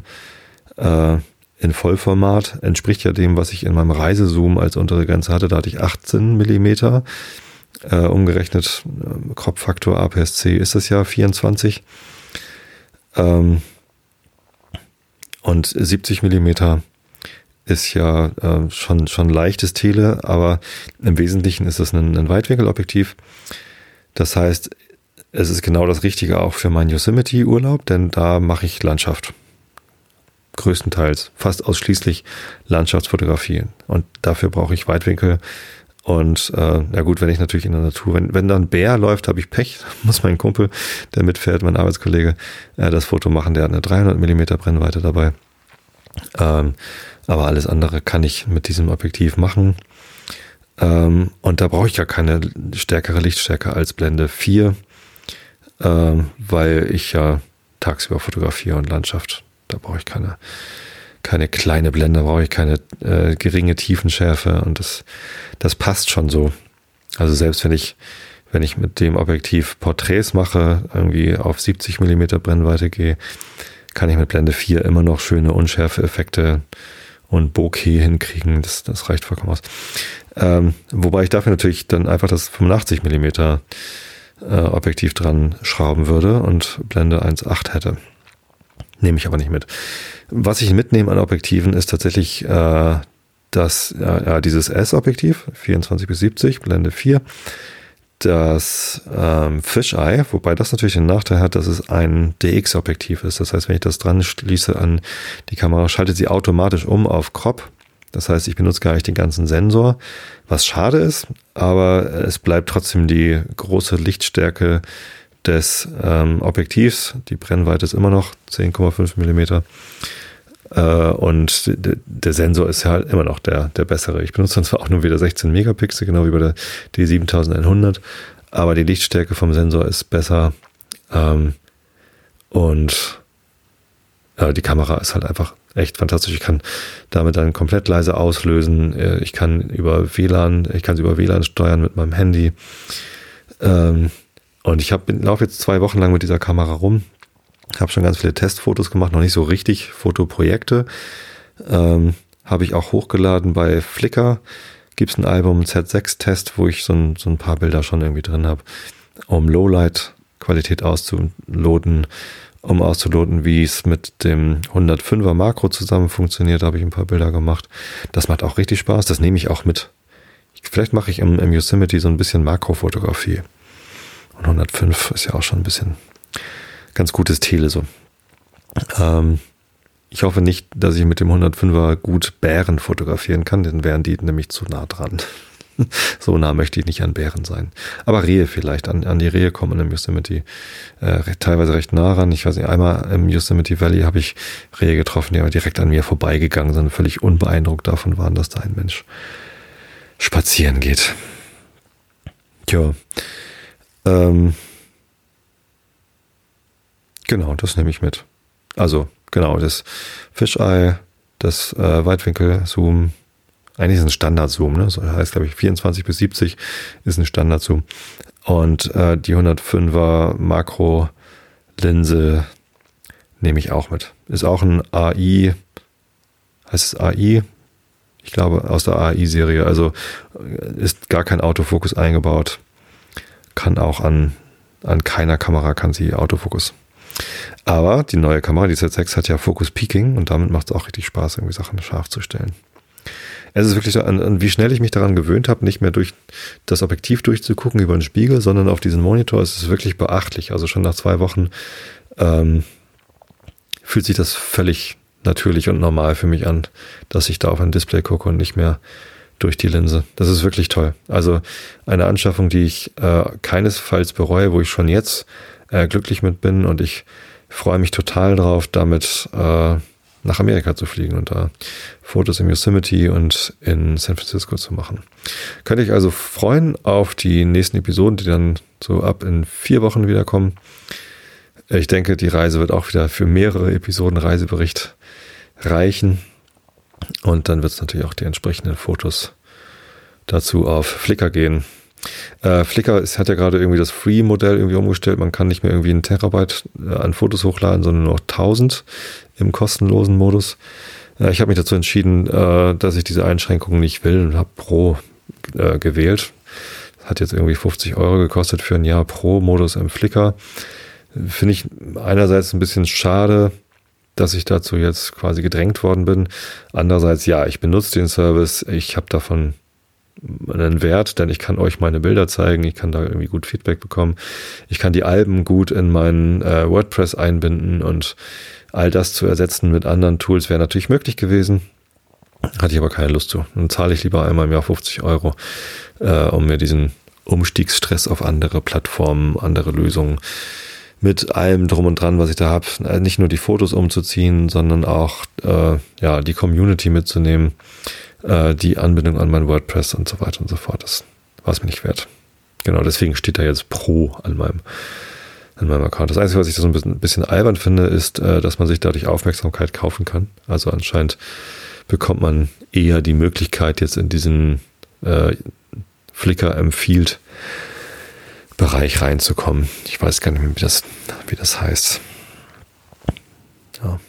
äh, in Vollformat. Entspricht ja dem, was ich in meinem Reisezoom als untere Grenze hatte. Da hatte ich 18 Millimeter. Äh, umgerechnet, äh, Kropffaktor APS-C ist das ja 24. Ähm, und 70 Millimeter ist ja äh, schon, schon leichtes Tele, aber im Wesentlichen ist es ein, ein Weitwinkelobjektiv. Das heißt, es ist genau das Richtige auch für meinen Yosemite-Urlaub, denn da mache ich Landschaft. Größtenteils, fast ausschließlich Landschaftsfotografie. Und dafür brauche ich Weitwinkel und äh, ja gut, wenn ich natürlich in der Natur, wenn, wenn da ein Bär läuft, habe ich Pech, muss mein Kumpel, der mitfährt, mein Arbeitskollege, äh, das Foto machen. Der hat eine 300 Millimeter Brennweite dabei. Ähm, aber alles andere kann ich mit diesem Objektiv machen. Ähm, und da brauche ich ja keine stärkere Lichtstärke als Blende 4, ähm, weil ich ja tagsüber fotografiere und Landschaft. Da brauche ich keine keine kleine Blende, brauche ich keine äh, geringe Tiefenschärfe und das, das passt schon so. Also selbst wenn ich, wenn ich mit dem Objektiv Porträts mache, irgendwie auf 70 Millimeter Brennweite gehe, kann ich mit Blende 4 immer noch schöne Unschärfe-Effekte und Bokeh hinkriegen. Das, das reicht vollkommen aus. Ähm, wobei ich dafür natürlich dann einfach das 85 Millimeter äh, Objektiv dran schrauben würde und Blende 1.8 hätte. Nehme ich aber nicht mit. Was ich mitnehme an Objektiven ist tatsächlich äh, das, ja, dieses S-Objektiv, 24 bis 70, Blende 4. Das ähm, Fisheye, wobei das natürlich den Nachteil hat, dass es ein DX-Objektiv ist. Das heißt, wenn ich das dran schließe an die Kamera, schaltet sie automatisch um auf Crop. Das heißt, ich benutze gar nicht den ganzen Sensor, was schade ist, aber es bleibt trotzdem die große Lichtstärke des ähm, Objektivs. Die Brennweite ist immer noch 10,5 Millimeter. Äh, und der Sensor ist ja halt immer noch der, der bessere. Ich benutze dann zwar auch nur wieder 16 Megapixel, genau wie bei der D7100, aber die Lichtstärke vom Sensor ist besser. Ähm, und äh, die Kamera ist halt einfach echt fantastisch. Ich kann damit dann komplett leise auslösen. Äh, ich kann über WLAN, ich kann sie über WLAN steuern mit meinem Handy. Ähm, und ich laufe jetzt zwei Wochen lang mit dieser Kamera rum. Habe schon ganz viele Testfotos gemacht, noch nicht so richtig Fotoprojekte. Ähm, habe ich auch hochgeladen bei Flickr. Gibt es ein Album Z6-Test, wo ich so ein, so ein paar Bilder schon irgendwie drin habe, um Lowlight-Qualität auszuloten um auszuloten, wie es mit dem 105er Makro zusammen funktioniert, habe ich ein paar Bilder gemacht. Das macht auch richtig Spaß, das nehme ich auch mit. Vielleicht mache ich im, im Yosemite so ein bisschen Makrofotografie. Und 105 ist ja auch schon ein bisschen ganz gutes Tele so. Ähm, ich hoffe nicht, dass ich mit dem 105er gut Bären fotografieren kann, denn wären die nämlich zu nah dran. so nah möchte ich nicht an Bären sein. Aber Rehe vielleicht. An, an die Rehe kommen im Yosemite äh, teilweise recht nah ran. Ich weiß nicht, einmal im Yosemite Valley habe ich Rehe getroffen, die aber direkt an mir vorbeigegangen sind, völlig unbeeindruckt davon waren, dass da ein Mensch spazieren geht. Tja. Ähm, genau, das nehme ich mit. Also, genau, das Fisheye, das äh, Weitwinkel-Zoom, eigentlich ist ein Standard-Zoom, ne? So heißt, glaube ich, 24 bis 70 ist ein Standard-Zoom. Und äh, die 105er Makro-Linse nehme ich auch mit. Ist auch ein AI, heißt es AI? Ich glaube, aus der AI-Serie. Also äh, ist gar kein Autofokus eingebaut. Kann auch an, an keiner Kamera kann sie Autofokus. Aber die neue Kamera, die Z6, hat ja Focus Peaking und damit macht es auch richtig Spaß, irgendwie Sachen scharf zu stellen. Es ist wirklich an, an wie schnell ich mich daran gewöhnt habe, nicht mehr durch das Objektiv durchzugucken über den Spiegel, sondern auf diesen Monitor. Es ist wirklich beachtlich. Also schon nach zwei Wochen ähm, fühlt sich das völlig natürlich und normal für mich an, dass ich da auf ein Display gucke und nicht mehr durch die Linse. Das ist wirklich toll. Also eine Anschaffung, die ich äh, keinesfalls bereue, wo ich schon jetzt äh, glücklich mit bin und ich freue mich total drauf, damit äh, nach Amerika zu fliegen und da Fotos im Yosemite und in San Francisco zu machen. Könnte ich also freuen auf die nächsten Episoden, die dann so ab in vier Wochen wiederkommen. Ich denke, die Reise wird auch wieder für mehrere Episoden Reisebericht reichen. Und dann wird es natürlich auch die entsprechenden Fotos dazu auf Flickr gehen. Äh, Flickr ist, hat ja gerade irgendwie das Free-Modell irgendwie umgestellt. Man kann nicht mehr irgendwie einen Terabyte äh, an Fotos hochladen, sondern nur noch 1000 im kostenlosen Modus. Äh, ich habe mich dazu entschieden, äh, dass ich diese Einschränkungen nicht will und habe Pro äh, gewählt. Das hat jetzt irgendwie 50 Euro gekostet für ein Jahr Pro-Modus im Flickr. Finde ich einerseits ein bisschen schade, dass ich dazu jetzt quasi gedrängt worden bin. Andererseits, ja, ich benutze den Service. Ich habe davon einen Wert, denn ich kann euch meine Bilder zeigen, ich kann da irgendwie gut Feedback bekommen, ich kann die Alben gut in meinen äh, WordPress einbinden und all das zu ersetzen mit anderen Tools wäre natürlich möglich gewesen. Hatte ich aber keine Lust zu. Dann zahle ich lieber einmal im Jahr 50 Euro, äh, um mir diesen Umstiegsstress auf andere Plattformen, andere Lösungen mit allem drum und dran, was ich da habe, äh, nicht nur die Fotos umzuziehen, sondern auch äh, ja die Community mitzunehmen äh, die Anbindung an mein WordPress und so weiter und so fort. Das war es mir nicht wert. Genau, deswegen steht da jetzt Pro an meinem, an meinem Account. Das Einzige, was ich da so ein bisschen, ein bisschen albern finde, ist, äh, dass man sich dadurch Aufmerksamkeit kaufen kann. Also anscheinend bekommt man eher die Möglichkeit, jetzt in diesen äh, Flickr empfiehlt Bereich reinzukommen. Ich weiß gar nicht mehr, wie das, wie das heißt. Ja.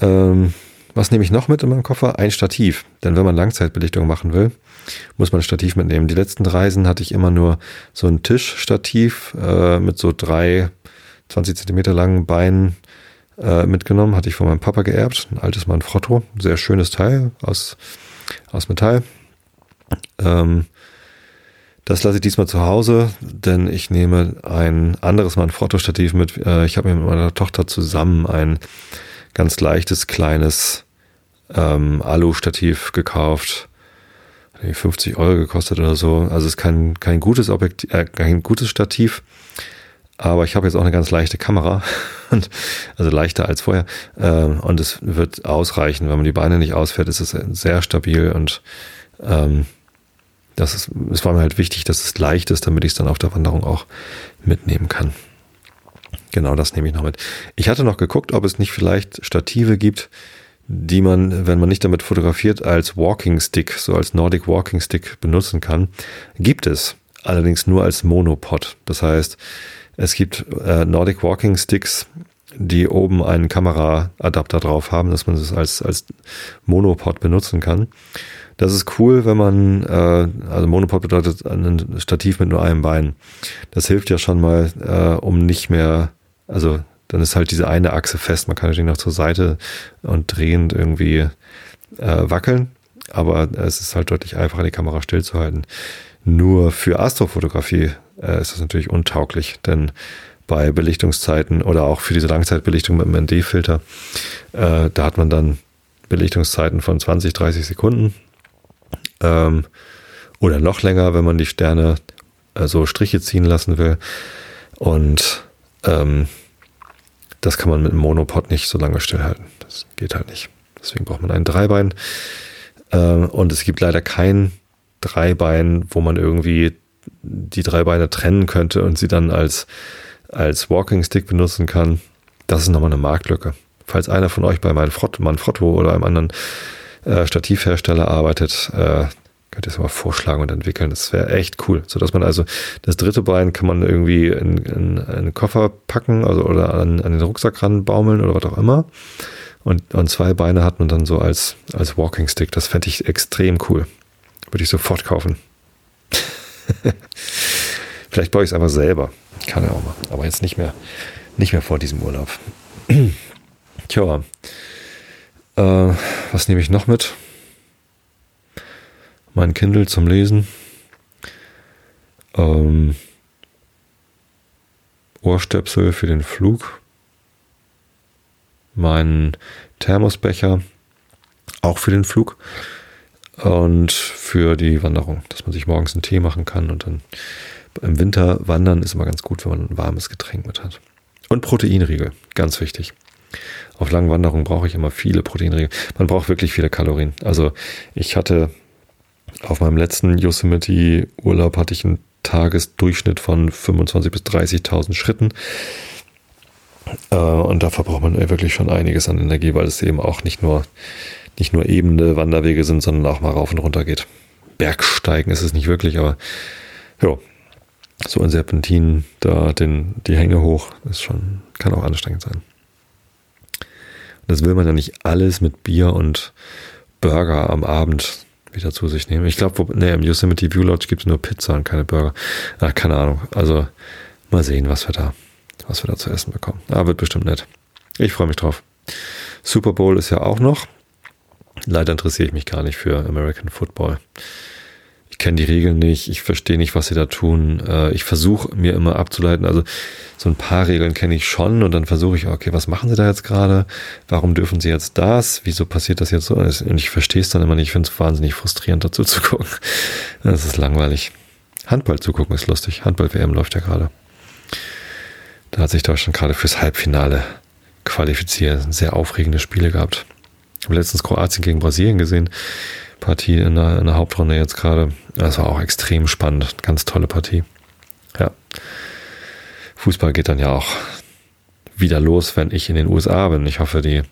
Ähm, was nehme ich noch mit in meinem Koffer? Ein Stativ. Denn wenn man Langzeitbelichtung machen will, muss man ein Stativ mitnehmen. Die letzten Reisen hatte ich immer nur so ein Tischstativ äh, mit so drei 20 Zentimeter langen Beinen äh, mitgenommen. Hatte ich von meinem Papa geerbt. Ein altes Manfrotto. Sehr schönes Teil aus, aus Metall. Ähm, das lasse ich diesmal zu Hause, denn ich nehme ein anderes Manfrotto-Stativ mit. Äh, ich habe mir mit meiner Tochter zusammen ein ganz leichtes, kleines ähm, Alu-Stativ gekauft. 50 Euro gekostet oder so. Also es ist kein, kein gutes Objektiv, äh, kein gutes Stativ. Aber ich habe jetzt auch eine ganz leichte Kamera. Und, also leichter als vorher. Äh, und es wird ausreichen. Wenn man die Beine nicht ausfährt, ist es sehr stabil und ähm, das ist, es war mir halt wichtig, dass es leicht ist, damit ich es dann auf der Wanderung auch mitnehmen kann. Genau, das nehme ich noch mit. Ich hatte noch geguckt, ob es nicht vielleicht Stative gibt, die man, wenn man nicht damit fotografiert, als Walking Stick, so als Nordic Walking Stick benutzen kann. Gibt es, allerdings nur als Monopod. Das heißt, es gibt äh, Nordic Walking Sticks, die oben einen Kameraadapter drauf haben, dass man es als, als Monopod benutzen kann. Das ist cool, wenn man, äh, also Monopod bedeutet ein Stativ mit nur einem Bein. Das hilft ja schon mal, äh, um nicht mehr, also dann ist halt diese eine Achse fest. Man kann natürlich noch zur Seite und drehend irgendwie äh, wackeln, aber es ist halt deutlich einfacher, die Kamera stillzuhalten. Nur für Astrofotografie äh, ist das natürlich untauglich, denn bei Belichtungszeiten oder auch für diese Langzeitbelichtung mit dem ND-Filter, äh, da hat man dann Belichtungszeiten von 20, 30 Sekunden ähm, oder noch länger, wenn man die Sterne äh, so Striche ziehen lassen will. Und ähm, das kann man mit einem Monopod nicht so lange stillhalten. Das geht halt nicht. Deswegen braucht man ein Dreibein. Ähm, und es gibt leider kein Dreibein, wo man irgendwie die drei Beine trennen könnte und sie dann als, als Walking Stick benutzen kann. Das ist nochmal eine Marktlücke. Falls einer von euch bei Manfrotto oder einem anderen äh, Stativhersteller arbeitet, äh, könnt ihr es mal vorschlagen und entwickeln. Das wäre echt cool. So dass man also das dritte Bein kann man irgendwie in, in, in einen Koffer packen also, oder an, an den Rucksack ranbaumeln oder was auch immer. Und, und zwei Beine hat man dann so als, als Walking Stick. Das fände ich extrem cool. Würde ich sofort kaufen. Vielleicht baue ich es einfach selber. Kann ja auch mal. Aber jetzt nicht mehr, nicht mehr vor diesem Urlaub. Tja. Äh, was nehme ich noch mit? Mein Kindle zum Lesen. Ähm, Ohrstöpsel für den Flug. Mein Thermosbecher auch für den Flug und für die Wanderung, dass man sich morgens einen Tee machen kann und dann im Winter wandern ist immer ganz gut, wenn man ein warmes Getränk mit hat. Und Proteinriegel, ganz wichtig. Auf langen Wanderungen brauche ich immer viele Proteinriegel. Man braucht wirklich viele Kalorien. Also ich hatte auf meinem letzten Yosemite Urlaub hatte ich einen Tagesdurchschnitt von 25.000 bis 30.000 Schritten. Äh, und da verbraucht man wirklich schon einiges an Energie, weil es eben auch nicht nur, nicht nur ebene Wanderwege sind, sondern auch mal rauf und runter geht. Bergsteigen ist es nicht wirklich, aber ja, so ein Serpentin, da den, die Hänge hoch, ist schon, kann auch anstrengend sein. Das will man ja nicht alles mit Bier und Burger am Abend wieder zu sich nehmen. Ich glaube, nee, im Yosemite View Lodge gibt es nur Pizza und keine Burger. Ach, keine Ahnung. Also mal sehen, was wir da, was wir da zu essen bekommen. Aber ah, wird bestimmt nett. Ich freue mich drauf. Super Bowl ist ja auch noch. Leider interessiere ich mich gar nicht für American Football kenne die Regeln nicht, ich verstehe nicht, was sie da tun. Äh, ich versuche mir immer abzuleiten, also so ein paar Regeln kenne ich schon und dann versuche ich, okay, was machen sie da jetzt gerade? Warum dürfen sie jetzt das? Wieso passiert das jetzt so? Und ich verstehe es dann immer nicht, ich finde es wahnsinnig frustrierend dazu zu gucken. Das ist langweilig. Handball zu gucken ist lustig. Handball-WM läuft ja gerade. Da hat sich Deutschland gerade fürs Halbfinale qualifiziert. Sehr aufregende Spiele gehabt. Ich habe letztens Kroatien gegen Brasilien gesehen. Partie in der, in der Hauptrunde jetzt gerade. Das war auch extrem spannend. Ganz tolle Partie. Ja. Fußball geht dann ja auch wieder los, wenn ich in den USA bin. Ich hoffe, die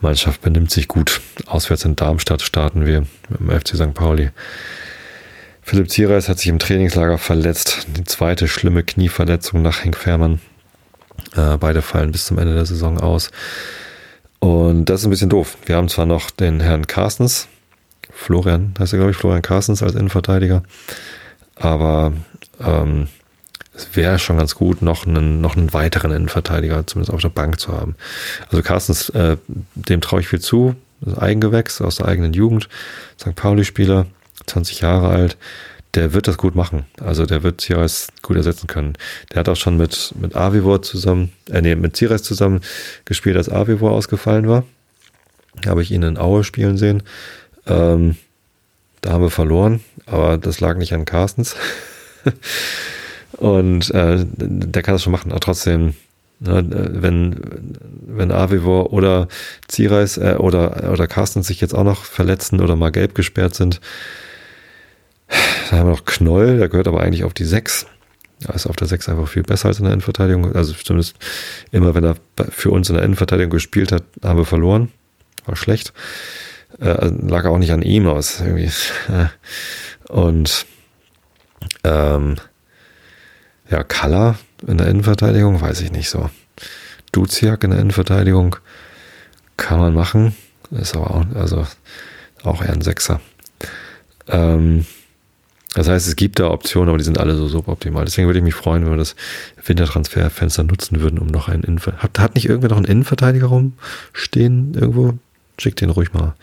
Mannschaft benimmt sich gut. Auswärts in Darmstadt starten wir dem FC St. Pauli. Philipp Ziereis hat sich im Trainingslager verletzt. Die zweite schlimme Knieverletzung nach Henk Fährmann. Äh, beide fallen bis zum Ende der Saison aus. Und das ist ein bisschen doof. Wir haben zwar noch den Herrn Carstens, Florian, heißt er glaube ich, Florian Carstens als Innenverteidiger. Aber ähm, es wäre schon ganz gut, noch einen, noch einen weiteren Innenverteidiger zumindest auf der Bank zu haben. Also Carstens, äh, dem traue ich viel zu. Das Eigengewächs aus der eigenen Jugend. St. Pauli-Spieler, 20 Jahre alt. Der wird das gut machen. Also der wird Zireis gut ersetzen können. Der hat auch schon mit, mit Avivor zusammen, äh, nee, mit Zireis zusammen gespielt, als Avivor ausgefallen war. habe ich ihn in Aue spielen sehen. Ähm, da haben wir verloren, aber das lag nicht an Carstens. Und äh, der kann das schon machen, aber trotzdem, ne, wenn, wenn Avivor oder Zireis äh, oder, oder Carstens sich jetzt auch noch verletzen oder mal gelb gesperrt sind, dann haben wir noch Knoll, der gehört aber eigentlich auf die 6. Er ist auf der 6 einfach viel besser als in der Innenverteidigung. Also zumindest immer, wenn er für uns in der Innenverteidigung gespielt hat, haben wir verloren. War schlecht. Äh, also lag auch nicht an ihm aus. Irgendwie. Und ähm, ja, Kalla in der Innenverteidigung, weiß ich nicht so. Duziak in der Innenverteidigung kann man machen. Ist aber auch, also auch eher ein Sechser. Ähm, das heißt, es gibt da Optionen, aber die sind alle so suboptimal. Deswegen würde ich mich freuen, wenn wir das Wintertransferfenster nutzen würden, um noch einen Innenverteidiger. Hat, hat nicht irgendwer noch einen Innenverteidiger rumstehen irgendwo? Schickt den ruhig mal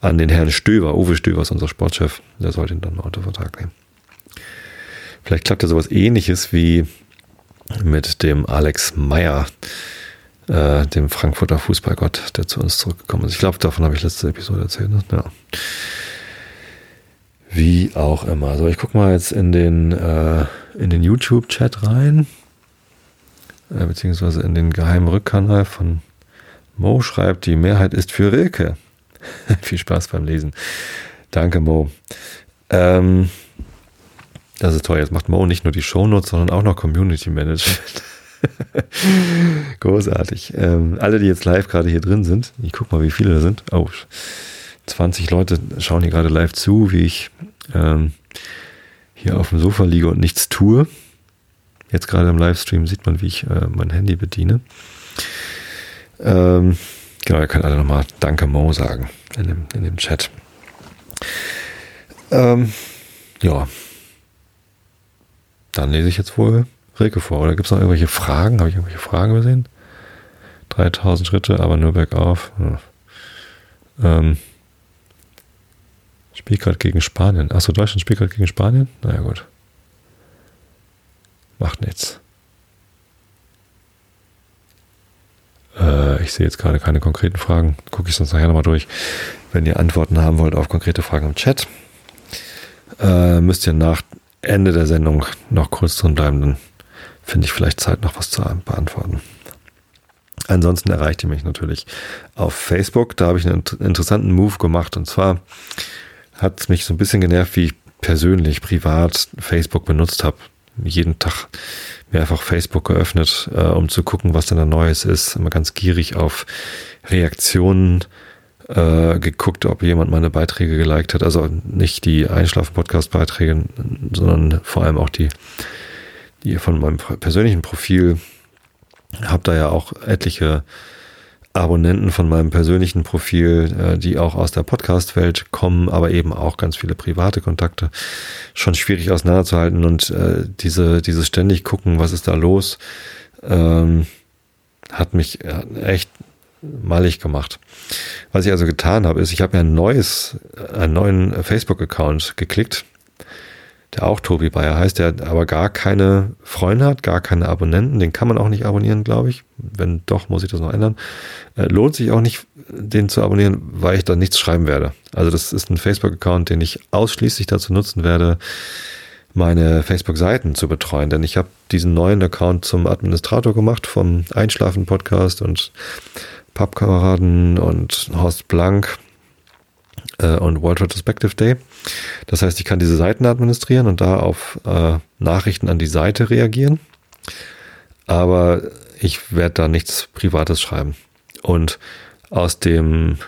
an den Herrn Stöber. Uwe Stöber ist unser Sportchef. Der sollte ihn dann mal unter Vertrag nehmen. Vielleicht klappt ja sowas ähnliches wie mit dem Alex Meyer, äh, dem Frankfurter Fußballgott, der zu uns zurückgekommen ist. Ich glaube, davon habe ich letzte Episode erzählt. Ne? Ja. Wie auch immer. So, ich gucke mal jetzt in den, äh, den YouTube-Chat rein, äh, beziehungsweise in den geheimen Rückkanal von Mo schreibt, die Mehrheit ist für Rilke. Viel Spaß beim Lesen. Danke, Mo. Ähm, das ist toll. Jetzt macht Mo nicht nur die Shownotes, sondern auch noch Community Management. Großartig. Ähm, alle, die jetzt live gerade hier drin sind, ich guck mal, wie viele da sind. Oh, 20 Leute schauen hier gerade live zu, wie ich ähm, hier auf dem Sofa liege und nichts tue. Jetzt gerade im Livestream sieht man, wie ich äh, mein Handy bediene. Ähm, genau, ihr könnt alle nochmal Danke Mo sagen in dem, in dem Chat. Ähm, ja, dann lese ich jetzt wohl Rilke vor. Oder gibt es noch irgendwelche Fragen? Habe ich irgendwelche Fragen übersehen? 3000 Schritte, aber nur bergauf. Ja. Ähm, spielt gerade gegen Spanien. Achso, Deutschland spielt gerade gegen Spanien? Naja, gut. Macht nichts. Äh, ich sehe jetzt gerade keine konkreten Fragen. Gucke ich sonst nachher nochmal durch. Wenn ihr Antworten haben wollt auf konkrete Fragen im Chat, äh, müsst ihr nach Ende der Sendung noch kurz drin bleiben, dann finde ich vielleicht Zeit, noch was zu beantworten. Ansonsten erreicht ihr mich natürlich auf Facebook. Da habe ich einen interessanten Move gemacht. Und zwar hat es mich so ein bisschen genervt, wie ich persönlich, privat Facebook benutzt habe. Jeden Tag mir einfach Facebook geöffnet, äh, um zu gucken, was denn da Neues ist. Immer ganz gierig auf Reaktionen äh, geguckt, ob jemand meine Beiträge geliked hat. Also nicht die Einschlafen-Podcast-Beiträge, sondern vor allem auch die, die von meinem persönlichen Profil. Hab da ja auch etliche Abonnenten von meinem persönlichen Profil, äh, die auch aus der Podcast-Welt kommen, aber eben auch ganz viele private Kontakte. Schon schwierig auseinanderzuhalten und äh, diese, dieses ständig gucken, was ist da los, ähm, hat mich äh, echt malig gemacht. Was ich also getan habe, ist, ich habe mir ein neues, einen neuen Facebook-Account geklickt, der auch Tobi Bayer heißt, der aber gar keine Freunde hat, gar keine Abonnenten. Den kann man auch nicht abonnieren, glaube ich. Wenn doch, muss ich das noch ändern. Äh, lohnt sich auch nicht, den zu abonnieren, weil ich da nichts schreiben werde. Also das ist ein Facebook-Account, den ich ausschließlich dazu nutzen werde, meine Facebook-Seiten zu betreuen. Denn ich habe diesen neuen Account zum Administrator gemacht vom Einschlafen-Podcast und Pappkameraden und Horst Blank äh, und World Retrospective Day. Das heißt, ich kann diese Seiten administrieren und da auf äh, Nachrichten an die Seite reagieren. Aber ich werde da nichts Privates schreiben. Und aus dem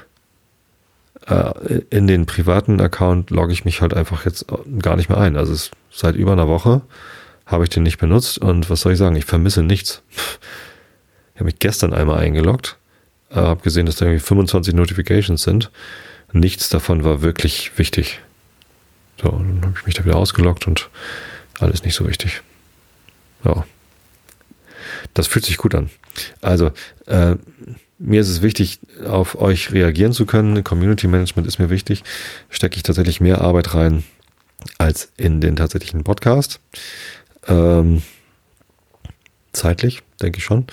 äh, in den privaten Account logge ich mich halt einfach jetzt gar nicht mehr ein. Also es, seit über einer Woche habe ich den nicht benutzt und was soll ich sagen? Ich vermisse nichts. Ich habe mich gestern einmal eingeloggt äh, habe gesehen, dass da irgendwie 25 Notifications sind. Nichts davon war wirklich wichtig. So, dann habe ich mich da wieder ausgeloggt und alles nicht so wichtig. Ja. Das fühlt sich gut an. Also, äh, mir ist es wichtig, auf euch reagieren zu können. Community Management ist mir wichtig. Stecke ich tatsächlich mehr Arbeit rein als in den tatsächlichen Podcast. Ähm, zeitlich, denke ich schon.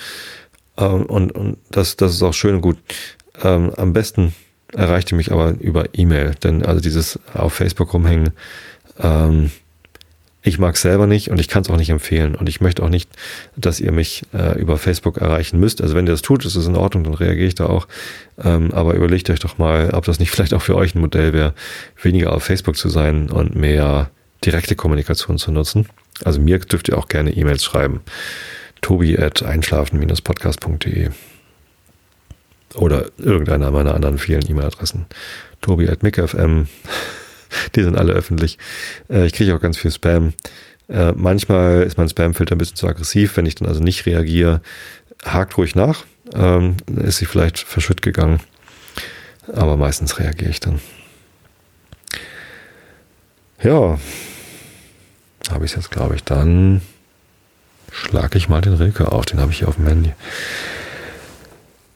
Ähm, und und das, das ist auch schön und gut. Ähm, am besten erreicht ihr mich aber über E-Mail. Denn also dieses auf Facebook rumhängen, ähm, ich mag es selber nicht und ich kann es auch nicht empfehlen. Und ich möchte auch nicht, dass ihr mich äh, über Facebook erreichen müsst. Also wenn ihr das tut, ist es in Ordnung, dann reagiere ich da auch. Ähm, aber überlegt euch doch mal, ob das nicht vielleicht auch für euch ein Modell wäre, weniger auf Facebook zu sein und mehr direkte Kommunikation zu nutzen. Also mir dürft ihr auch gerne E-Mails schreiben. Tobi at einschlafen-podcast.de oder irgendeiner meiner anderen vielen E-Mail-Adressen. Tobi at mickfm die sind alle öffentlich. Äh, ich kriege auch ganz viel Spam. Äh, manchmal ist mein Spamfilter ein bisschen zu aggressiv. Wenn ich dann also nicht reagiere, hakt ruhig nach. Ähm, ist sie vielleicht verschütt gegangen. Aber meistens reagiere ich dann. Ja, habe ich es jetzt, glaube ich. Dann schlage ich mal den Rilke auf. Den habe ich hier auf dem Handy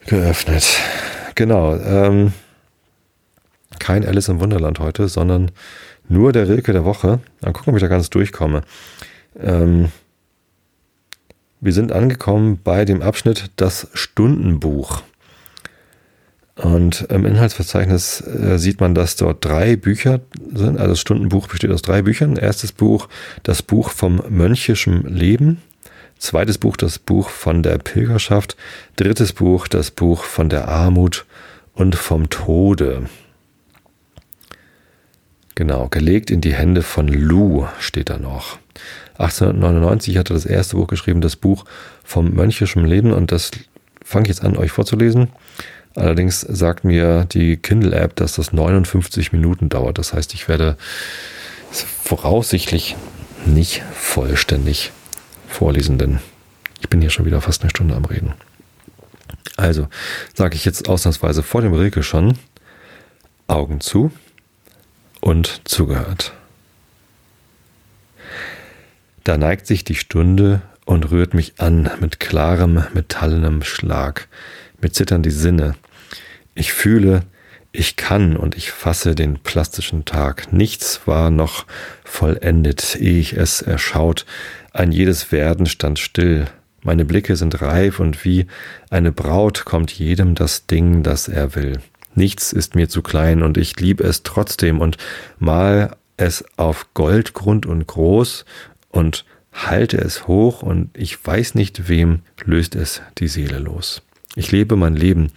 geöffnet. Genau. Ähm, kein Alice im Wunderland heute, sondern nur der Rilke der Woche. Dann gucken, ob ich da ganz durchkomme. Ähm, wir sind angekommen bei dem Abschnitt Das Stundenbuch. Und im Inhaltsverzeichnis äh, sieht man, dass dort drei Bücher sind. Also das Stundenbuch besteht aus drei Büchern. Erstes Buch, das Buch vom mönchischen Leben. Zweites Buch, das Buch von der Pilgerschaft. Drittes Buch, das Buch von der Armut und vom Tode. Genau, gelegt in die Hände von Lou steht da noch. 1899 hat er das erste Buch geschrieben, das Buch vom mönchischen Leben und das fange ich jetzt an, euch vorzulesen. Allerdings sagt mir die Kindle-App, dass das 59 Minuten dauert. Das heißt, ich werde voraussichtlich nicht vollständig vorlesen, denn ich bin hier schon wieder fast eine Stunde am Reden. Also sage ich jetzt ausnahmsweise vor dem Rilke schon Augen zu und zugehört. Da neigt sich die Stunde und rührt mich an mit klarem, metallenem Schlag. Mir zittern die Sinne. Ich fühle, ich kann und ich fasse den plastischen Tag. Nichts war noch vollendet, ehe ich es erschaut. Ein jedes Werden stand still. Meine Blicke sind reif und wie eine Braut kommt jedem das Ding, das er will. Nichts ist mir zu klein und ich liebe es trotzdem und mal es auf Goldgrund und groß und halte es hoch und ich weiß nicht, wem löst es die Seele los. Ich lebe mein Leben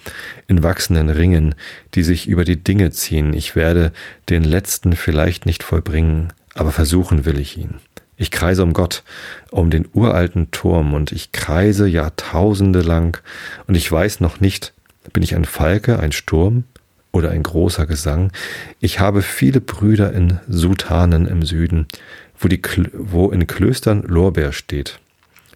in wachsenden Ringen, die sich über die Dinge ziehen. Ich werde den letzten vielleicht nicht vollbringen, aber versuchen will ich ihn. Ich kreise um Gott, um den uralten Turm, und ich kreise Jahrtausende lang, und ich weiß noch nicht, bin ich ein Falke, ein Sturm oder ein großer Gesang? Ich habe viele Brüder in Sutanen im Süden, wo, die, wo in Klöstern Lorbeer steht.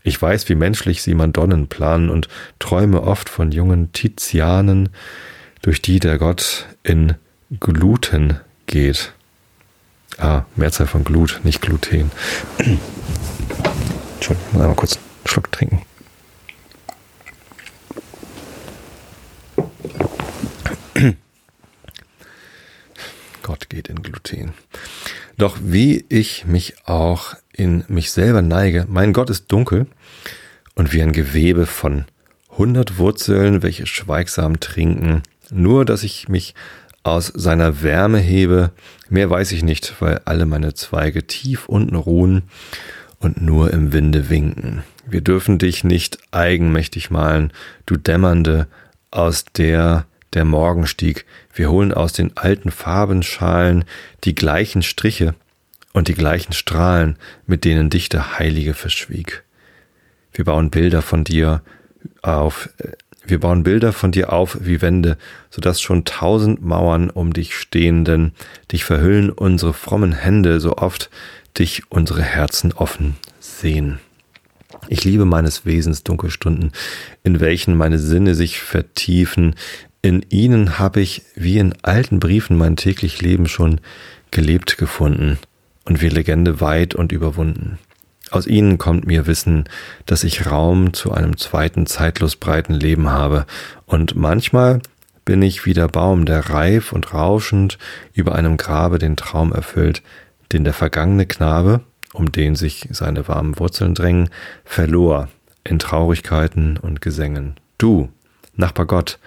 Ich weiß, wie menschlich sie Madonnen planen und träume oft von jungen Tizianen, durch die der Gott in Gluten geht. Ah, Mehrzahl von Glut, nicht Gluten. Entschuldigung, mal kurz einen Schluck trinken. Gott geht in Gluten. Doch wie ich mich auch in mich selber neige, mein Gott ist dunkel und wie ein Gewebe von hundert Wurzeln, welche schweigsam trinken, nur dass ich mich aus seiner Wärme hebe, mehr weiß ich nicht, weil alle meine Zweige tief unten ruhen und nur im Winde winken. Wir dürfen dich nicht eigenmächtig malen, du Dämmernde, aus der der Morgen stieg. Wir holen aus den alten Farbenschalen die gleichen Striche und die gleichen Strahlen, mit denen dich der Heilige verschwieg. Wir bauen Bilder von dir auf, äh, wir bauen Bilder von dir auf wie Wände, so dass schon tausend Mauern um dich stehen, denn dich verhüllen unsere frommen Hände, so oft dich unsere Herzen offen sehen. Ich liebe meines Wesens Dunkelstunden, in welchen meine Sinne sich vertiefen, in ihnen habe ich wie in alten Briefen mein täglich Leben schon gelebt gefunden und wie Legende weit und überwunden. Aus ihnen kommt mir Wissen, dass ich Raum zu einem zweiten zeitlos breiten Leben habe, und manchmal bin ich wie der Baum, der reif und rauschend über einem Grabe den Traum erfüllt, den der vergangene Knabe, um den sich seine warmen Wurzeln drängen, verlor in Traurigkeiten und Gesängen. Du, Nachbar Gott,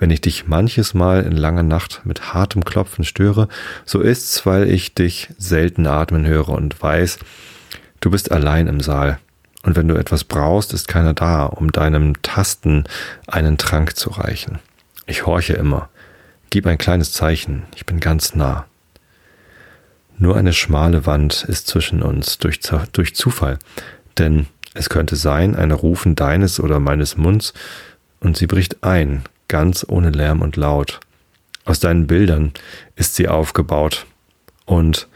Wenn ich dich manches Mal in langer Nacht mit hartem Klopfen störe, so ist's, weil ich dich selten atmen höre und weiß, du bist allein im Saal. Und wenn du etwas brauchst, ist keiner da, um deinem Tasten einen Trank zu reichen. Ich horche immer. Gib ein kleines Zeichen, ich bin ganz nah. Nur eine schmale Wand ist zwischen uns durch, durch Zufall, denn es könnte sein, ein Rufen deines oder meines Munds, und sie bricht ein, ganz ohne Lärm und Laut. Aus deinen Bildern ist sie aufgebaut, und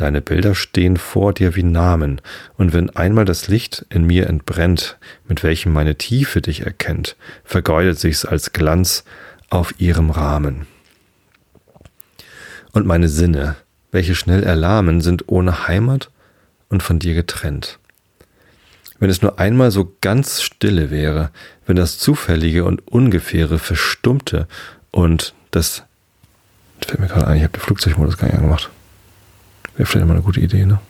deine Bilder stehen vor dir wie Namen, und wenn einmal das Licht in mir entbrennt, mit welchem meine Tiefe dich erkennt, vergeudet sich's als Glanz auf ihrem Rahmen. Und meine Sinne, welche schnell erlahmen, sind ohne Heimat und von dir getrennt. Wenn es nur einmal so ganz stille wäre, wenn das Zufällige und Ungefähre verstummte und das fällt mir gerade ein, ich habe den Flugzeugmodus gar nicht angemacht. Wäre vielleicht immer eine gute Idee, ne?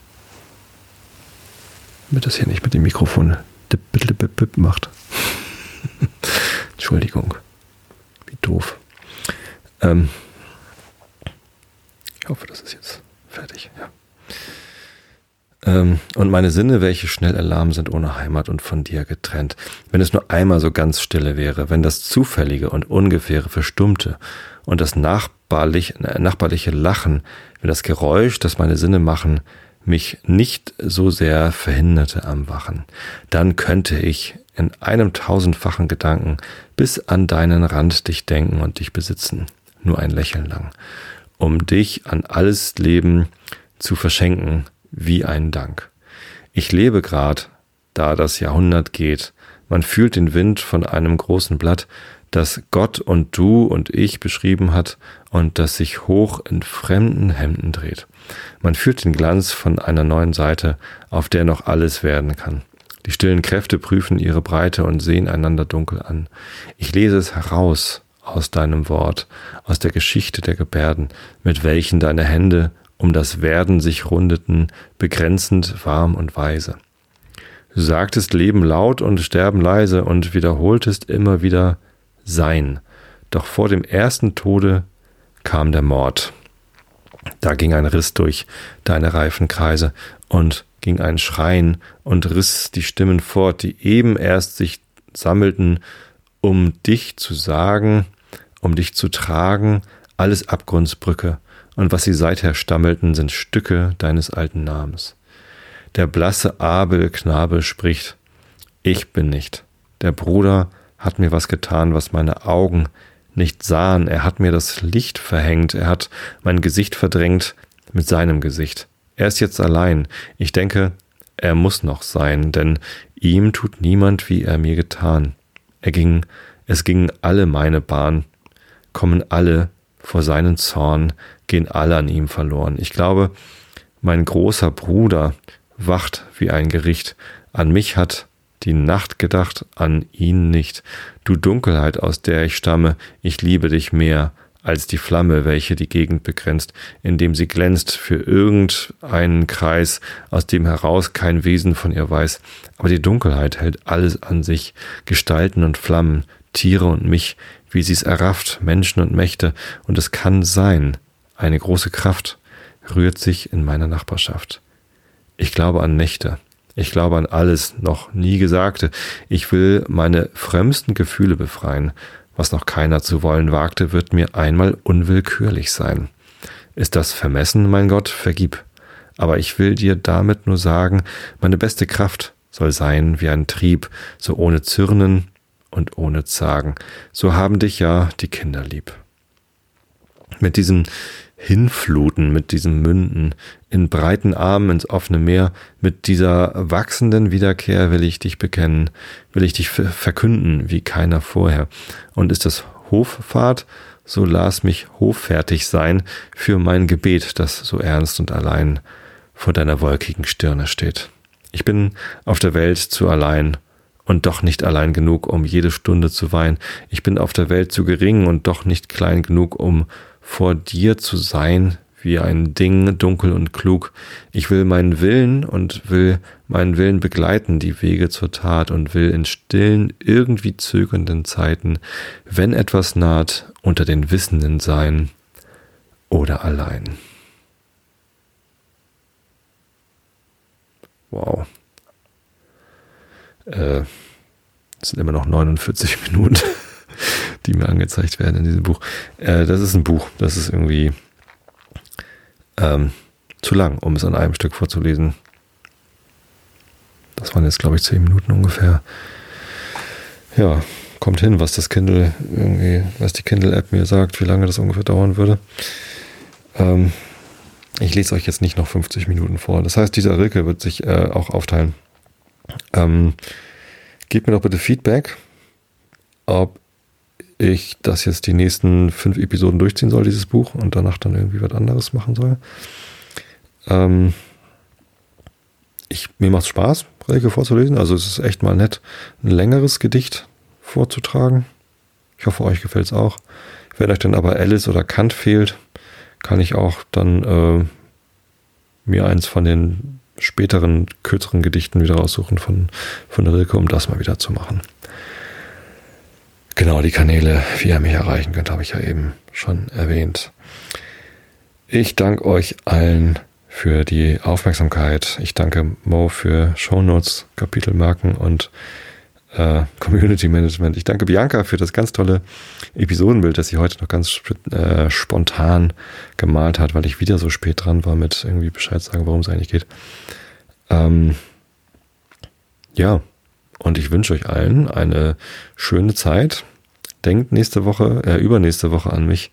Damit das hier nicht mit dem Mikrofon macht. Entschuldigung. Wie doof. Ähm, ich hoffe, das ist jetzt fertig, ja. Ähm, und meine Sinne, welche schnell erlahm sind ohne Heimat und von dir getrennt. Wenn es nur einmal so ganz stille wäre, wenn das Zufällige und Ungefähre verstummte und das nachbarlich, äh, nachbarliche Lachen, wenn das Geräusch, das meine Sinne machen, mich nicht so sehr verhinderte am Wachen, dann könnte ich in einem tausendfachen Gedanken bis an deinen Rand dich denken und dich besitzen, nur ein Lächeln lang, um dich an alles Leben zu verschenken, wie ein Dank. Ich lebe grad, da das Jahrhundert geht. Man fühlt den Wind von einem großen Blatt, das Gott und du und ich beschrieben hat und das sich hoch in fremden Hemden dreht. Man fühlt den Glanz von einer neuen Seite, auf der noch alles werden kann. Die stillen Kräfte prüfen ihre Breite und sehen einander dunkel an. Ich lese es heraus aus deinem Wort, aus der Geschichte der Gebärden, mit welchen deine Hände um das Werden sich rundeten, begrenzend, warm und weise. Du sagtest Leben laut und Sterben leise und wiederholtest immer wieder Sein. Doch vor dem ersten Tode kam der Mord. Da ging ein Riss durch deine reifen Kreise und ging ein Schreien und riss die Stimmen fort, die eben erst sich sammelten, um dich zu sagen, um dich zu tragen, alles Abgrundsbrücke, und was sie seither stammelten, sind Stücke deines alten Namens. Der blasse Abel Knabe spricht, ich bin nicht. Der Bruder hat mir was getan, was meine Augen nicht sahen. Er hat mir das Licht verhängt. Er hat mein Gesicht verdrängt mit seinem Gesicht. Er ist jetzt allein. Ich denke, er muss noch sein, denn ihm tut niemand, wie er mir getan. Er ging, es gingen alle meine Bahn, kommen alle vor seinen Zorn, gehen alle an ihm verloren. Ich glaube, mein großer Bruder wacht wie ein Gericht. An mich hat die Nacht gedacht, an ihn nicht. Du Dunkelheit, aus der ich stamme, ich liebe dich mehr als die Flamme, welche die Gegend begrenzt, indem sie glänzt für irgendeinen Kreis, aus dem heraus kein Wesen von ihr weiß. Aber die Dunkelheit hält alles an sich, Gestalten und Flammen, Tiere und mich, wie sie's errafft, Menschen und Mächte, und es kann sein, eine große Kraft rührt sich in meiner Nachbarschaft. Ich glaube an Nächte. Ich glaube an alles noch nie Gesagte. Ich will meine frömmsten Gefühle befreien. Was noch keiner zu wollen wagte, wird mir einmal unwillkürlich sein. Ist das vermessen, mein Gott, vergib. Aber ich will dir damit nur sagen, meine beste Kraft soll sein wie ein Trieb, so ohne Zürnen und ohne Zagen. So haben dich ja die Kinder lieb. Mit diesem hinfluten mit diesem Münden, in breiten Armen ins offene Meer, mit dieser wachsenden Wiederkehr will ich dich bekennen, will ich dich verkünden wie keiner vorher. Und ist das Hoffahrt, so las mich hoffärtig sein für mein Gebet, das so ernst und allein vor deiner wolkigen Stirne steht. Ich bin auf der Welt zu allein und doch nicht allein genug, um jede Stunde zu weinen. Ich bin auf der Welt zu gering und doch nicht klein genug, um vor dir zu sein wie ein Ding, dunkel und klug. Ich will meinen Willen und will meinen Willen begleiten, die Wege zur Tat und will in stillen, irgendwie zögernden Zeiten, wenn etwas naht, unter den Wissenden sein oder allein. Wow. Äh, es sind immer noch 49 Minuten, die mir angezeigt werden in diesem Buch. Äh, das ist ein Buch, das ist irgendwie ähm, zu lang, um es an einem Stück vorzulesen. Das waren jetzt, glaube ich, zehn Minuten ungefähr. Ja, kommt hin, was das Kindle irgendwie, was die Kindle-App mir sagt, wie lange das ungefähr dauern würde. Ähm, ich lese euch jetzt nicht noch 50 Minuten vor. Das heißt, dieser Rilke wird sich äh, auch aufteilen. Ähm, gebt mir doch bitte Feedback, ob ich das jetzt die nächsten fünf Episoden durchziehen soll, dieses Buch, und danach dann irgendwie was anderes machen soll. Ähm, ich, mir macht es Spaß, Rilke vorzulesen. Also es ist echt mal nett, ein längeres Gedicht vorzutragen. Ich hoffe, euch gefällt es auch. Wenn euch dann aber Alice oder Kant fehlt, kann ich auch dann äh, mir eins von den späteren, kürzeren Gedichten wieder raussuchen von, von Rilke, um das mal wieder zu machen. Genau, die Kanäle, wie ihr mich erreichen könnt, habe ich ja eben schon erwähnt. Ich danke euch allen für die Aufmerksamkeit. Ich danke Mo für Shownotes, Kapitelmarken und äh, Community Management. Ich danke Bianca für das ganz tolle Episodenbild, das sie heute noch ganz äh, spontan gemalt hat, weil ich wieder so spät dran war mit irgendwie Bescheid sagen, worum es eigentlich geht. Ähm, ja, und ich wünsche euch allen eine schöne Zeit. Denkt nächste Woche, äh, übernächste Woche an mich,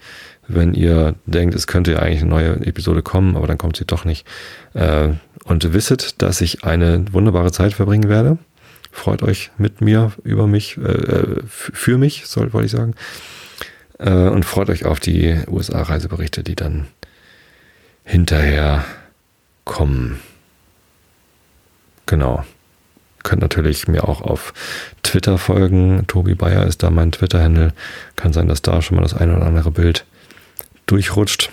wenn ihr denkt, es könnte ja eigentlich eine neue Episode kommen, aber dann kommt sie doch nicht. Äh, und wisset, dass ich eine wunderbare Zeit verbringen werde. Freut euch mit mir, über mich, äh, für mich, soll, wollte ich sagen. Äh, und freut euch auf die USA-Reiseberichte, die dann hinterher kommen. Genau könnt natürlich mir auch auf Twitter folgen. Tobi Bayer ist da mein Twitter-Handle. Kann sein, dass da schon mal das eine oder andere Bild durchrutscht.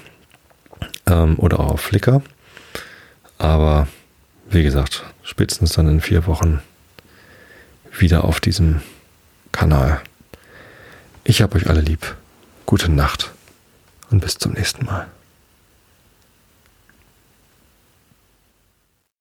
Ähm, oder auch auf Flickr. Aber wie gesagt, spätestens dann in vier Wochen wieder auf diesem Kanal. Ich habe euch alle lieb. Gute Nacht und bis zum nächsten Mal.